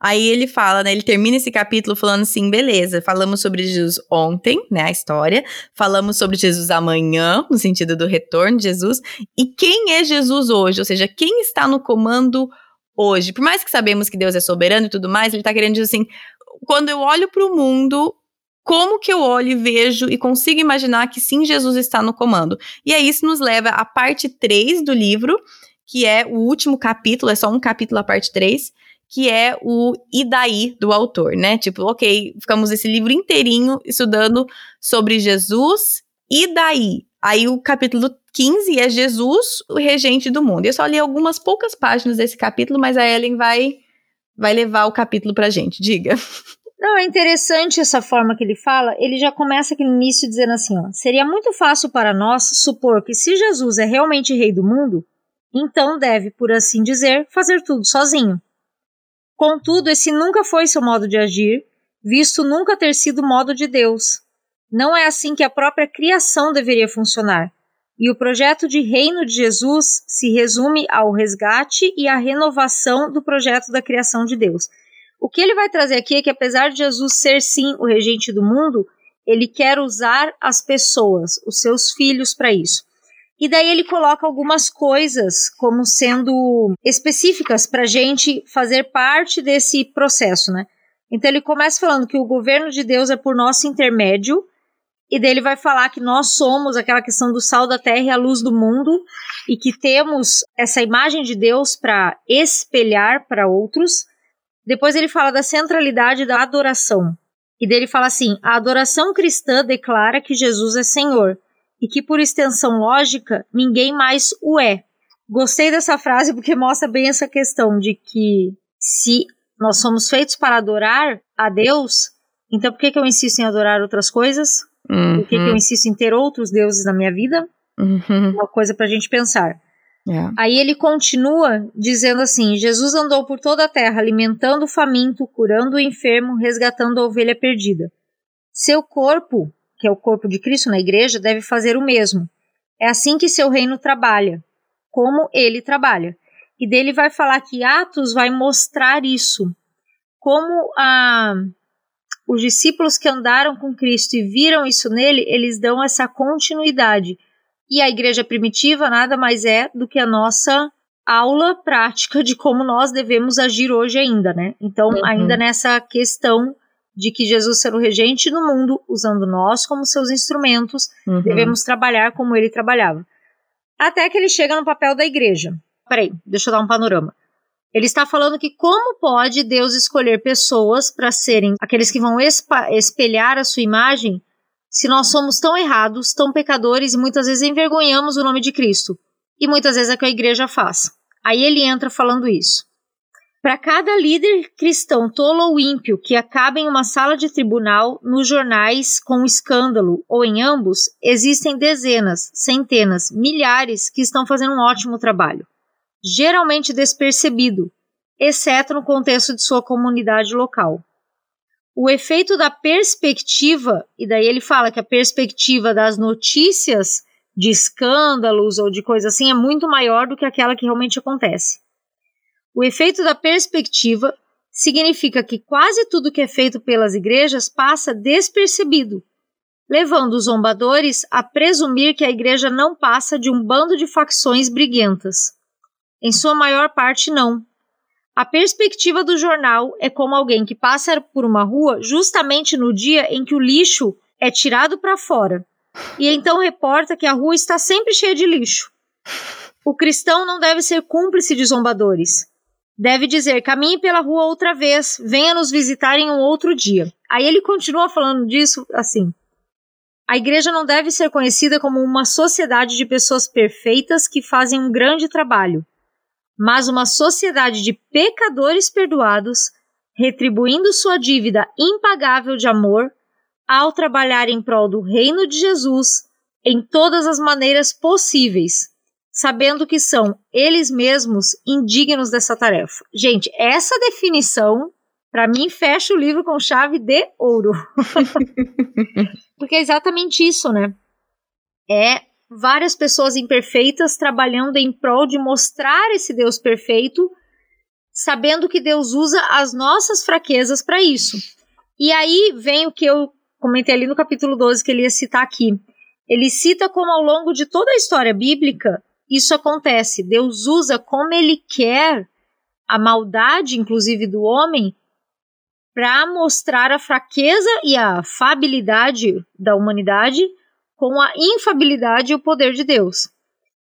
Aí ele fala, né? Ele termina esse capítulo falando assim: beleza, falamos sobre Jesus ontem, né? A história. Falamos sobre Jesus amanhã, no sentido do retorno de Jesus. E quem é Jesus hoje? Ou seja, quem está no comando hoje? Por mais que sabemos que Deus é soberano e tudo mais, ele tá querendo dizer assim: quando eu olho para o mundo. Como que eu olho e vejo e consigo imaginar que sim, Jesus está no comando? E aí isso nos leva à parte 3 do livro, que é o último capítulo, é só um capítulo a parte 3, que é o E daí do autor, né? Tipo, ok, ficamos esse livro inteirinho estudando sobre Jesus, e daí? Aí o capítulo 15 é Jesus, o regente do mundo. Eu só li algumas poucas páginas desse capítulo, mas a Ellen vai vai levar o capítulo pra gente. Diga. Não, é interessante essa forma que ele fala. Ele já começa aqui no início dizendo assim: ó, seria muito fácil para nós supor que se Jesus é realmente rei do mundo, então deve, por assim dizer, fazer tudo sozinho. Contudo, esse nunca foi seu modo de agir, visto nunca ter sido modo de Deus. Não é assim que a própria criação deveria funcionar. E o projeto de reino de Jesus se resume ao resgate e à renovação do projeto da criação de Deus. O que ele vai trazer aqui é que, apesar de Jesus ser sim o regente do mundo, ele quer usar as pessoas, os seus filhos, para isso. E daí ele coloca algumas coisas como sendo específicas para a gente fazer parte desse processo, né? Então ele começa falando que o governo de Deus é por nosso intermédio, e daí ele vai falar que nós somos aquela questão do sal da terra e a luz do mundo, e que temos essa imagem de Deus para espelhar para outros. Depois ele fala da centralidade da adoração. E dele fala assim: a adoração cristã declara que Jesus é Senhor e que, por extensão lógica, ninguém mais o é. Gostei dessa frase porque mostra bem essa questão de que se nós somos feitos para adorar a Deus, então por que, que eu insisto em adorar outras coisas? Uhum. Por que, que eu uhum. insisto em ter outros deuses na minha vida? Uhum. Uma coisa para a gente pensar. Yeah. É. Aí ele continua dizendo assim: Jesus andou por toda a terra, alimentando o faminto, curando o enfermo, resgatando a ovelha perdida. Seu corpo, que é o corpo de Cristo na igreja, deve fazer o mesmo. É assim que seu reino trabalha, como ele trabalha. E dele vai falar que Atos vai mostrar isso. Como a, os discípulos que andaram com Cristo e viram isso nele, eles dão essa continuidade. E a igreja primitiva nada mais é do que a nossa aula prática de como nós devemos agir hoje ainda, né? Então, uhum. ainda nessa questão de que Jesus será o regente do mundo, usando nós como seus instrumentos, uhum. devemos trabalhar como ele trabalhava. Até que ele chega no papel da igreja. Peraí, deixa eu dar um panorama. Ele está falando que como pode Deus escolher pessoas para serem aqueles que vão espelhar a sua imagem se nós somos tão errados, tão pecadores e muitas vezes envergonhamos o nome de Cristo? E muitas vezes é o que a igreja faz. Aí ele entra falando isso. Para cada líder cristão tolo ou ímpio que acaba em uma sala de tribunal, nos jornais com escândalo ou em ambos, existem dezenas, centenas, milhares que estão fazendo um ótimo trabalho geralmente despercebido, exceto no contexto de sua comunidade local. O efeito da perspectiva, e daí ele fala que a perspectiva das notícias de escândalos ou de coisa assim é muito maior do que aquela que realmente acontece. O efeito da perspectiva significa que quase tudo que é feito pelas igrejas passa despercebido, levando os zombadores a presumir que a igreja não passa de um bando de facções briguentas. Em sua maior parte, não. A perspectiva do jornal é como alguém que passa por uma rua justamente no dia em que o lixo é tirado para fora. E então reporta que a rua está sempre cheia de lixo. O cristão não deve ser cúmplice de zombadores. Deve dizer: caminhe pela rua outra vez, venha nos visitar em um outro dia. Aí ele continua falando disso assim. A igreja não deve ser conhecida como uma sociedade de pessoas perfeitas que fazem um grande trabalho mas uma sociedade de pecadores perdoados, retribuindo sua dívida impagável de amor ao trabalhar em prol do reino de Jesus em todas as maneiras possíveis, sabendo que são eles mesmos indignos dessa tarefa. Gente, essa definição para mim fecha o livro com chave de ouro. (laughs) Porque é exatamente isso, né? É várias pessoas imperfeitas trabalhando em prol de mostrar esse Deus perfeito, sabendo que Deus usa as nossas fraquezas para isso. E aí vem o que eu comentei ali no capítulo 12 que ele ia citar aqui. Ele cita como ao longo de toda a história bíblica isso acontece. Deus usa como ele quer a maldade, inclusive do homem, para mostrar a fraqueza e a fabilidade da humanidade com a infabilidade e o poder de Deus.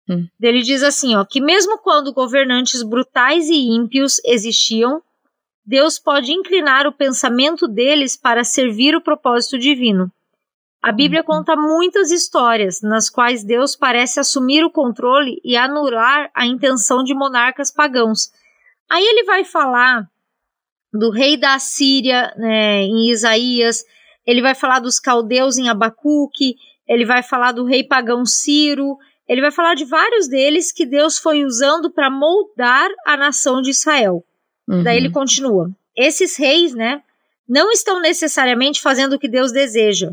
Hum. Ele diz assim, ó, que mesmo quando governantes brutais e ímpios existiam, Deus pode inclinar o pensamento deles para servir o propósito divino. A Bíblia uhum. conta muitas histórias nas quais Deus parece assumir o controle e anular a intenção de monarcas pagãos. Aí ele vai falar do rei da Assíria né, em Isaías, ele vai falar dos caldeus em Abacuque, ele vai falar do rei pagão Ciro, ele vai falar de vários deles que Deus foi usando para moldar a nação de Israel. Uhum. Daí ele continua: esses reis, né, não estão necessariamente fazendo o que Deus deseja,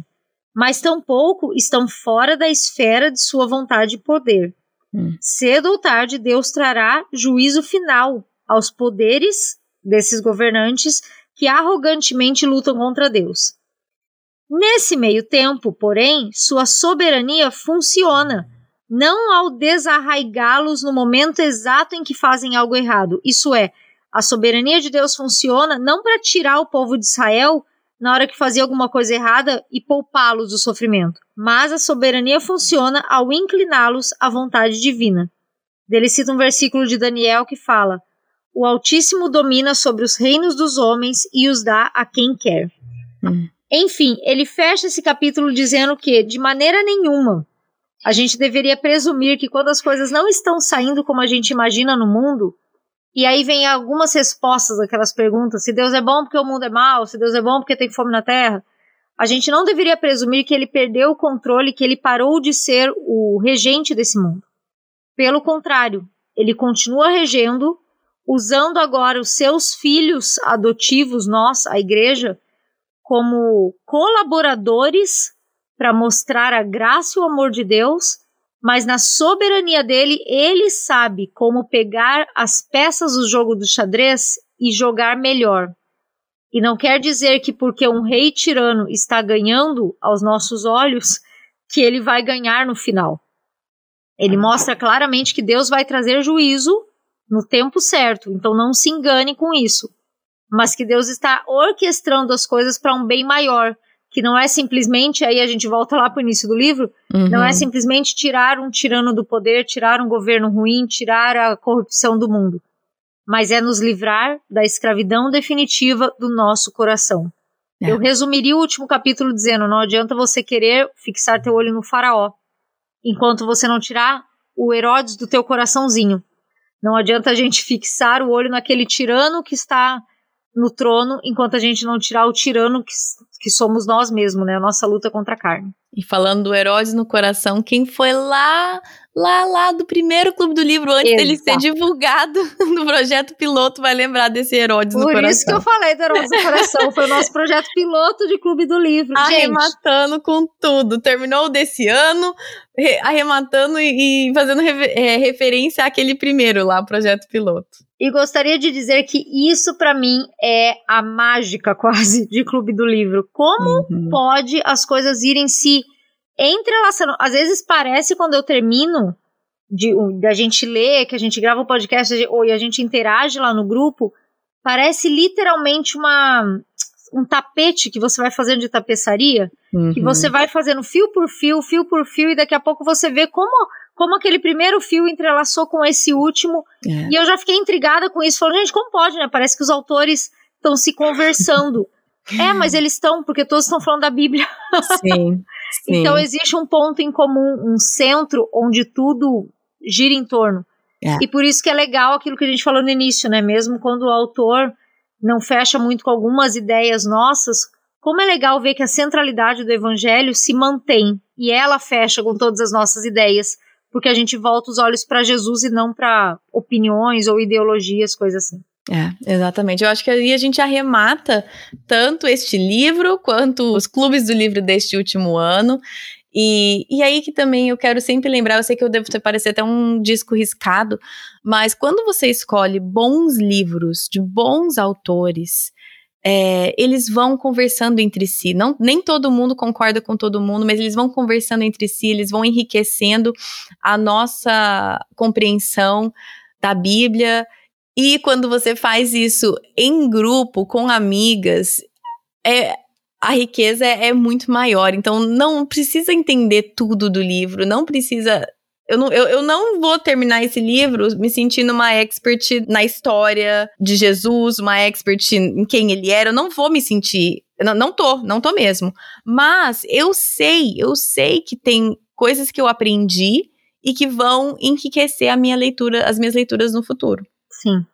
mas tampouco estão fora da esfera de sua vontade e poder. Uhum. Cedo ou tarde, Deus trará juízo final aos poderes desses governantes que arrogantemente lutam contra Deus. Nesse meio tempo, porém, sua soberania funciona, não ao desarraigá-los no momento exato em que fazem algo errado. Isso é, a soberania de Deus funciona não para tirar o povo de Israel na hora que fazia alguma coisa errada e poupá-los do sofrimento, mas a soberania funciona ao incliná-los à vontade divina. Ele cita um versículo de Daniel que fala: O Altíssimo domina sobre os reinos dos homens e os dá a quem quer. Hum. Enfim, ele fecha esse capítulo dizendo que, de maneira nenhuma, a gente deveria presumir que quando as coisas não estão saindo como a gente imagina no mundo, e aí vem algumas respostas daquelas perguntas: se Deus é bom porque o mundo é mau, se Deus é bom porque tem fome na terra. A gente não deveria presumir que ele perdeu o controle, que ele parou de ser o regente desse mundo. Pelo contrário, ele continua regendo, usando agora os seus filhos adotivos, nós, a igreja, como colaboradores para mostrar a graça e o amor de Deus, mas na soberania dele, ele sabe como pegar as peças do jogo do xadrez e jogar melhor. E não quer dizer que porque um rei tirano está ganhando aos nossos olhos, que ele vai ganhar no final. Ele mostra claramente que Deus vai trazer juízo no tempo certo, então não se engane com isso mas que Deus está orquestrando as coisas para um bem maior, que não é simplesmente, aí a gente volta lá para o início do livro, uhum. não é simplesmente tirar um tirano do poder, tirar um governo ruim, tirar a corrupção do mundo, mas é nos livrar da escravidão definitiva do nosso coração. É. Eu resumiria o último capítulo dizendo: não adianta você querer fixar teu olho no faraó, enquanto você não tirar o Herodes do teu coraçãozinho. Não adianta a gente (laughs) fixar o olho naquele tirano que está no trono enquanto a gente não tirar o tirano que, que somos nós mesmos, né? A nossa luta contra a carne. E falando do Herodes no coração, quem foi lá, lá, lá do primeiro Clube do Livro, antes Exato. dele ser divulgado (laughs) no projeto piloto, vai lembrar desse Herodes Por no coração. Por isso que eu falei do Herodes no coração, foi o nosso projeto piloto de Clube do Livro, (laughs) Arrematando gente. com tudo. Terminou desse ano, arrematando e, fazendo é, referência àquele primeiro lá, projeto piloto. E gostaria de dizer que isso para mim é a mágica (laughs) quase de Clube do Livro. Como uhum. pode as coisas irem se entrelaçando? Às vezes parece quando eu termino de da gente ler, que a gente grava o podcast ou e a gente interage lá no grupo, parece literalmente uma um tapete que você vai fazendo de tapeçaria, uhum. que você vai fazendo fio por fio, fio por fio, e daqui a pouco você vê como como aquele primeiro fio entrelaçou com esse último. É. E eu já fiquei intrigada com isso. Falei, gente, como pode, né? Parece que os autores estão se conversando. (laughs) é, mas eles estão, porque todos estão falando da Bíblia. Sim, (laughs) sim. Então existe um ponto em comum, um centro onde tudo gira em torno. É. E por isso que é legal aquilo que a gente falou no início, né? Mesmo quando o autor não fecha muito com algumas ideias nossas, como é legal ver que a centralidade do evangelho se mantém e ela fecha com todas as nossas ideias porque a gente volta os olhos para Jesus e não para opiniões ou ideologias, coisas assim. É, exatamente. Eu acho que aí a gente arremata tanto este livro quanto os clubes do livro deste último ano. E, e aí que também eu quero sempre lembrar, eu sei que eu devo parecer até um disco riscado, mas quando você escolhe bons livros de bons autores, é, eles vão conversando entre si. Não, nem todo mundo concorda com todo mundo, mas eles vão conversando entre si, eles vão enriquecendo a nossa compreensão da Bíblia. E quando você faz isso em grupo, com amigas, é, a riqueza é, é muito maior. Então, não precisa entender tudo do livro, não precisa eu não, eu, eu não vou terminar esse livro me sentindo uma expert na história de Jesus, uma expert em quem ele era. Eu não vou me sentir. Não, não tô, não tô mesmo. Mas eu sei, eu sei que tem coisas que eu aprendi e que vão enriquecer a minha leitura, as minhas leituras no futuro. Sim.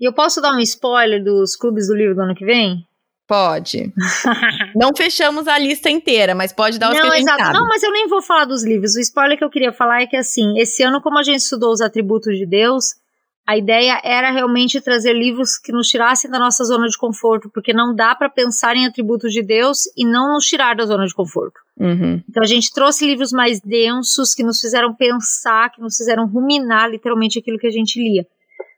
E eu posso dar um spoiler dos clubes do livro do ano que vem? Pode. (laughs) não fechamos a lista inteira, mas pode dar os não, que a gente exato. sabe. Não, mas eu nem vou falar dos livros. O spoiler que eu queria falar é que, assim, esse ano, como a gente estudou os atributos de Deus, a ideia era realmente trazer livros que nos tirassem da nossa zona de conforto, porque não dá para pensar em atributos de Deus e não nos tirar da zona de conforto. Uhum. Então a gente trouxe livros mais densos, que nos fizeram pensar, que nos fizeram ruminar literalmente aquilo que a gente lia.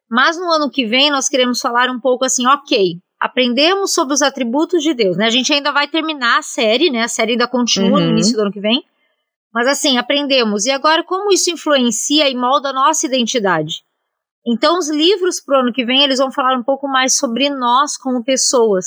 Mas no ano que vem nós queremos falar um pouco assim, ok, aprendemos sobre os atributos de Deus, né? A gente ainda vai terminar a série, né? A série ainda continua Uhum. no início do ano que vem. Mas assim, aprendemos. E agora como isso influencia e molda a nossa identidade? Então os livros pro ano que vem, eles vão falar um pouco mais sobre nós como pessoas.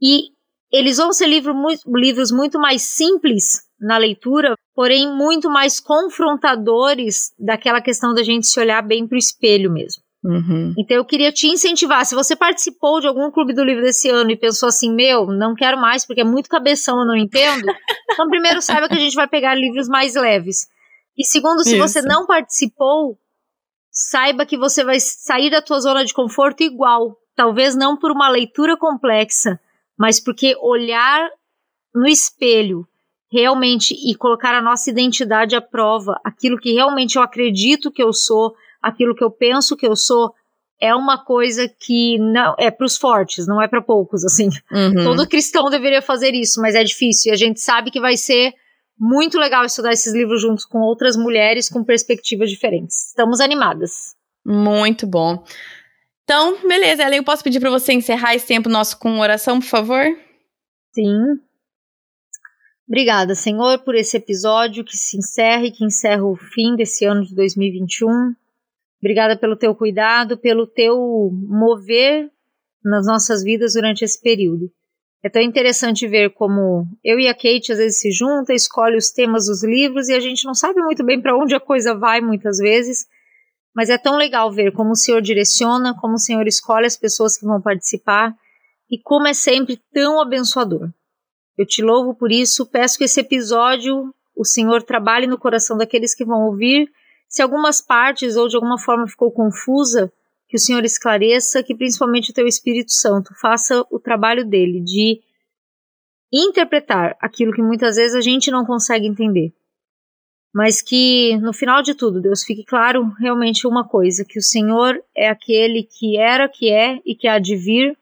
E eles vão ser livro livros muito mais simples na leitura, porém muito mais confrontadores daquela questão da gente se olhar bem pro espelho mesmo. Uhum. Então eu queria te incentivar. Se você participou de algum clube do livro desse ano e pensou assim, meu, não quero mais porque é muito cabeção, eu não entendo. (laughs) então, primeiro, saiba que a gente vai pegar livros mais leves. E segundo, se Isso. você não participou, saiba que você vai sair da tua zona de conforto igual. Talvez não por uma leitura complexa, mas porque olhar no espelho realmente e colocar a nossa identidade à prova, aquilo que realmente eu acredito que eu sou, aquilo que eu penso que eu sou, é uma coisa que não é para os fortes, não é para poucos, assim. Uhum. Todo cristão deveria fazer isso, mas é difícil. E a gente sabe que vai ser muito legal estudar esses livros juntos com outras mulheres com perspectivas diferentes. Estamos animadas. Muito bom. Então, beleza, Ellen, eu posso pedir para você encerrar esse tempo nosso com oração, por favor? Sim. Obrigada, Senhor, por esse episódio que se encerra e que encerra o fim desse ano de 2021. Obrigada pelo teu cuidado, pelo teu mover nas nossas vidas durante esse período. É tão interessante ver como eu e a Kate às vezes se juntam, escolhe os temas dos livros e a gente não sabe muito bem para onde a coisa vai muitas vezes, mas é tão legal ver como o Senhor direciona, como o Senhor escolhe as pessoas que vão participar e como é sempre tão abençoador. Eu te louvo por isso, peço que esse episódio o Senhor trabalhe no coração daqueles que vão ouvir. Se algumas partes ou de alguma forma ficou confusa, que o Senhor esclareça, que principalmente o teu Espírito Santo faça o trabalho dele de interpretar aquilo que muitas vezes a gente não consegue entender. Mas que no final de tudo, Deus fique claro realmente uma coisa, que o Senhor é aquele que era, que é e que há de vir.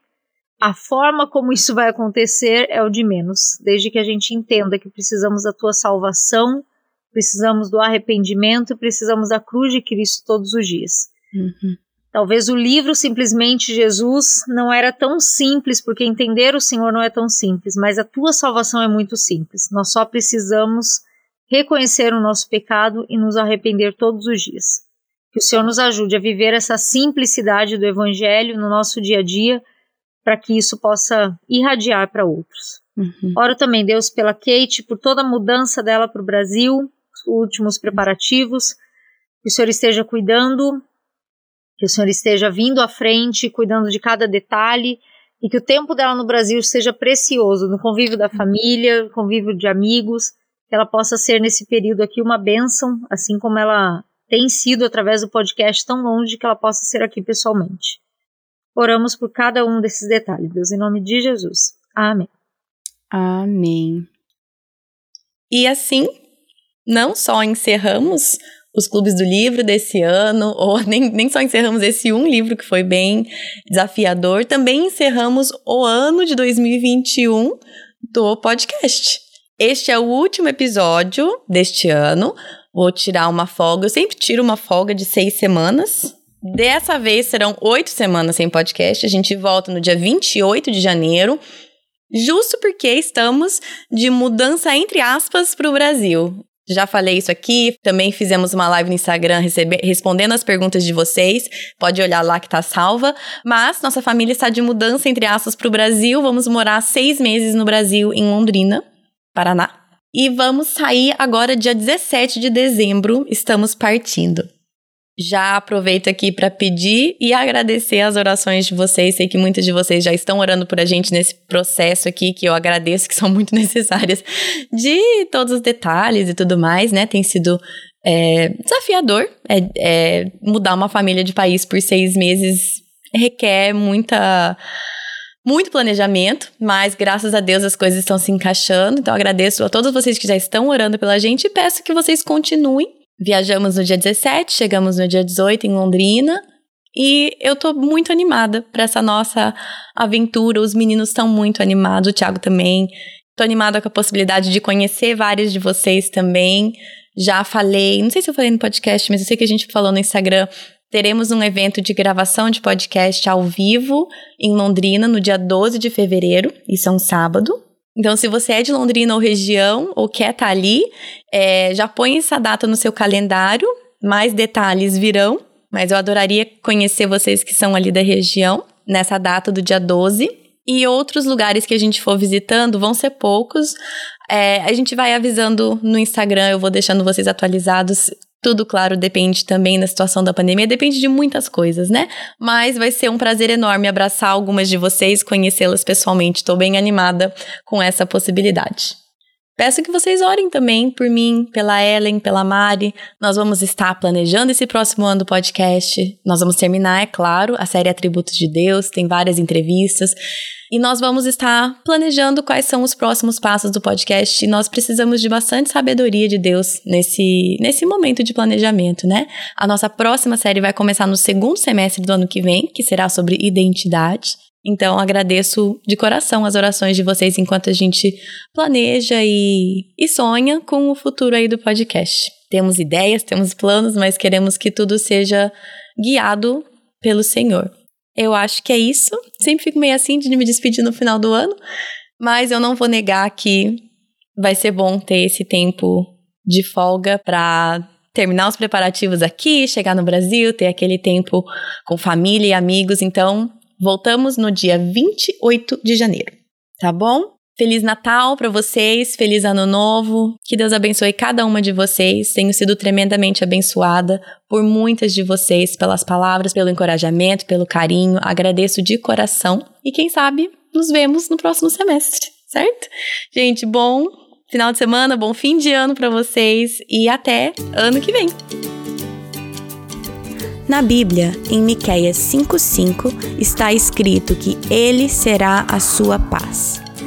A forma como isso vai acontecer é o de menos, desde que a gente entenda que precisamos da tua salvação, precisamos do arrependimento, precisamos da cruz de Cristo todos os dias. Uhum. Talvez o livro simplesmente Jesus não era tão simples, porque entender o Senhor não é tão simples, mas a tua salvação é muito simples. Nós só precisamos reconhecer o nosso pecado e nos arrepender todos os dias. Que o Senhor nos ajude a viver essa simplicidade do Evangelho no nosso dia a dia, para que isso possa irradiar para outros. Uhum. Oro também, Deus, pela Kate, por toda a mudança dela para o Brasil, últimos preparativos, que o Senhor esteja cuidando, que o Senhor esteja vindo à frente, cuidando de cada detalhe, e que o tempo dela no Brasil seja precioso, no convívio da família, convívio de amigos, que ela possa ser nesse período aqui uma bênção, assim como ela tem sido através do podcast tão longe que ela possa ser aqui pessoalmente. Oramos por cada um desses detalhes, Deus, em nome de Jesus. Amém. Amém. E assim, não só encerramos os clubes do livro desse ano, (laughs) ou nem, nem só encerramos esse um livro que foi bem desafiador, também encerramos o ano de 2021 do podcast. Este é o último episódio deste ano. Vou tirar uma folga. Eu sempre tiro uma folga de seis semanas. Dessa vez serão oito semanas sem podcast. A gente volta no dia 28 de janeiro justo porque estamos de mudança entre aspas para o Brasil. Já falei isso aqui, também fizemos uma live no Instagram recebe- respondendo as perguntas de vocês. Pode olhar lá que tá salva. Mas nossa família está de mudança entre aspas para o Brasil. Vamos morar seis meses no Brasil, em Londrina, Paraná. E vamos sair agora, dia 17 de dezembro. Estamos partindo. Já aproveito aqui para pedir e agradecer as orações de vocês. Sei que muitas de vocês já estão orando por a gente nesse processo aqui, que eu agradeço, que (laughs) são muito necessárias, de todos os detalhes e tudo mais, né? Tem sido é, desafiador é, é, mudar uma família de país por seis meses requer muita muito planejamento, mas graças a Deus as coisas estão se encaixando. Então agradeço a todos vocês que já estão orando pela gente e peço que vocês continuem. Viajamos no dia 17, chegamos no dia 18 em Londrina. E eu tô muito animada para essa nossa aventura. Os meninos estão muito animados, o Thiago também. Tô animada com a possibilidade de conhecer vários de vocês também. Já falei, não sei se eu falei no podcast, mas eu sei que a gente falou no Instagram teremos um evento de gravação de podcast ao vivo em Londrina no dia 12 de fevereiro, isso é um sábado. Então, se você é de Londrina ou região ou quer estar tá ali, é, já põe essa data no seu calendário. Mais detalhes virão, mas eu adoraria conhecer vocês que são ali da região nessa data do dia 12. E outros lugares que a gente for visitando vão ser poucos. É, a gente vai avisando no Instagram, eu vou deixando vocês atualizados tudo, claro, depende também da situação da pandemia, depende de muitas coisas, né? Mas vai ser um prazer enorme abraçar algumas de vocês, conhecê-las pessoalmente. Estou bem animada com essa possibilidade. Peço que vocês orem também por mim, pela Ellen, pela Mari. Nós vamos estar planejando esse próximo ano do podcast. Nós vamos terminar, é claro, a série Atributos de Deus, tem várias entrevistas. E nós vamos estar planejando quais são os próximos passos do podcast. E nós precisamos de bastante sabedoria de Deus nesse, nesse momento de planejamento, né? A nossa próxima série vai começar no segundo semestre do ano que vem, que será sobre identidade. Então, agradeço de coração as orações de vocês enquanto a gente planeja e, e sonha com o futuro aí do podcast. Temos ideias, temos planos, mas queremos que tudo seja guiado pelo Senhor. Eu acho que é isso. Sempre fico meio assim de me despedir no final do ano, mas eu não vou negar que vai ser bom ter esse tempo de folga para terminar os preparativos aqui, chegar no Brasil, ter aquele tempo com família e amigos. Então, voltamos no dia 28 de janeiro, tá bom? Feliz Natal para vocês, feliz Ano Novo. Que Deus abençoe cada uma de vocês. Tenho sido tremendamente abençoada por muitas de vocês, pelas palavras, pelo encorajamento, pelo carinho. Agradeço de coração e quem sabe nos vemos no próximo semestre, certo? Gente, bom final de semana, bom fim de ano para vocês e até ano que vem. Na Bíblia, em Miqueias 5:5, está escrito que ele será a sua paz.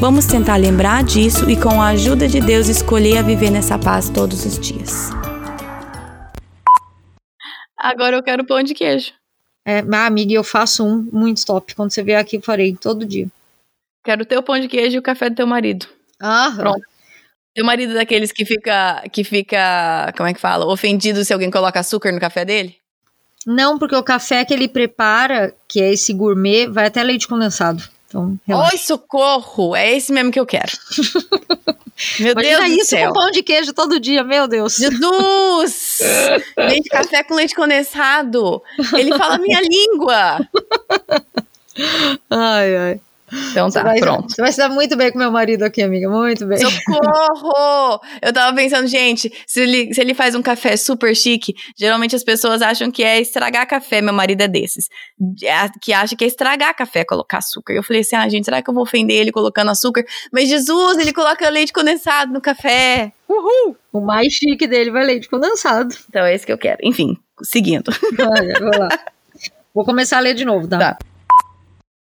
Vamos tentar lembrar disso e, com a ajuda de Deus, escolher a viver nessa paz todos os dias. Agora eu quero pão de queijo. É, minha amiga, eu faço um muito top. Quando você vier aqui, eu farei todo dia. Quero o teu pão de queijo e o café do teu marido. Ah, pronto. Teu marido é daqueles que fica, que fica, como é que fala, ofendido se alguém coloca açúcar no café dele? Não, porque o café que ele prepara, que é esse gourmet, vai até leite condensado. Então, Oi, socorro! É esse mesmo que eu quero. (laughs) meu Imagina Deus do isso céu. com pão de queijo todo dia, meu Deus. Jesus! leite café com leite condensado. Ele fala minha língua. (laughs) Ai, ai. Então tá, vai, pronto. Você vai se dar muito bem com meu marido aqui, amiga. Muito bem. Socorro! Eu tava pensando, gente, se ele, se ele faz um café super chique, geralmente as pessoas acham que é estragar café. Meu marido é desses. É, que acha que é estragar café, colocar açúcar. Eu falei assim, ah, gente, será que eu vou ofender ele colocando açúcar? Mas Jesus, ele coloca leite condensado no café. Uhul! O mais chique dele vai leite condensado. Então é esse que eu quero. Enfim, seguindo. Olha, vou lá. (laughs) Vou começar a ler de novo, tá? Tá.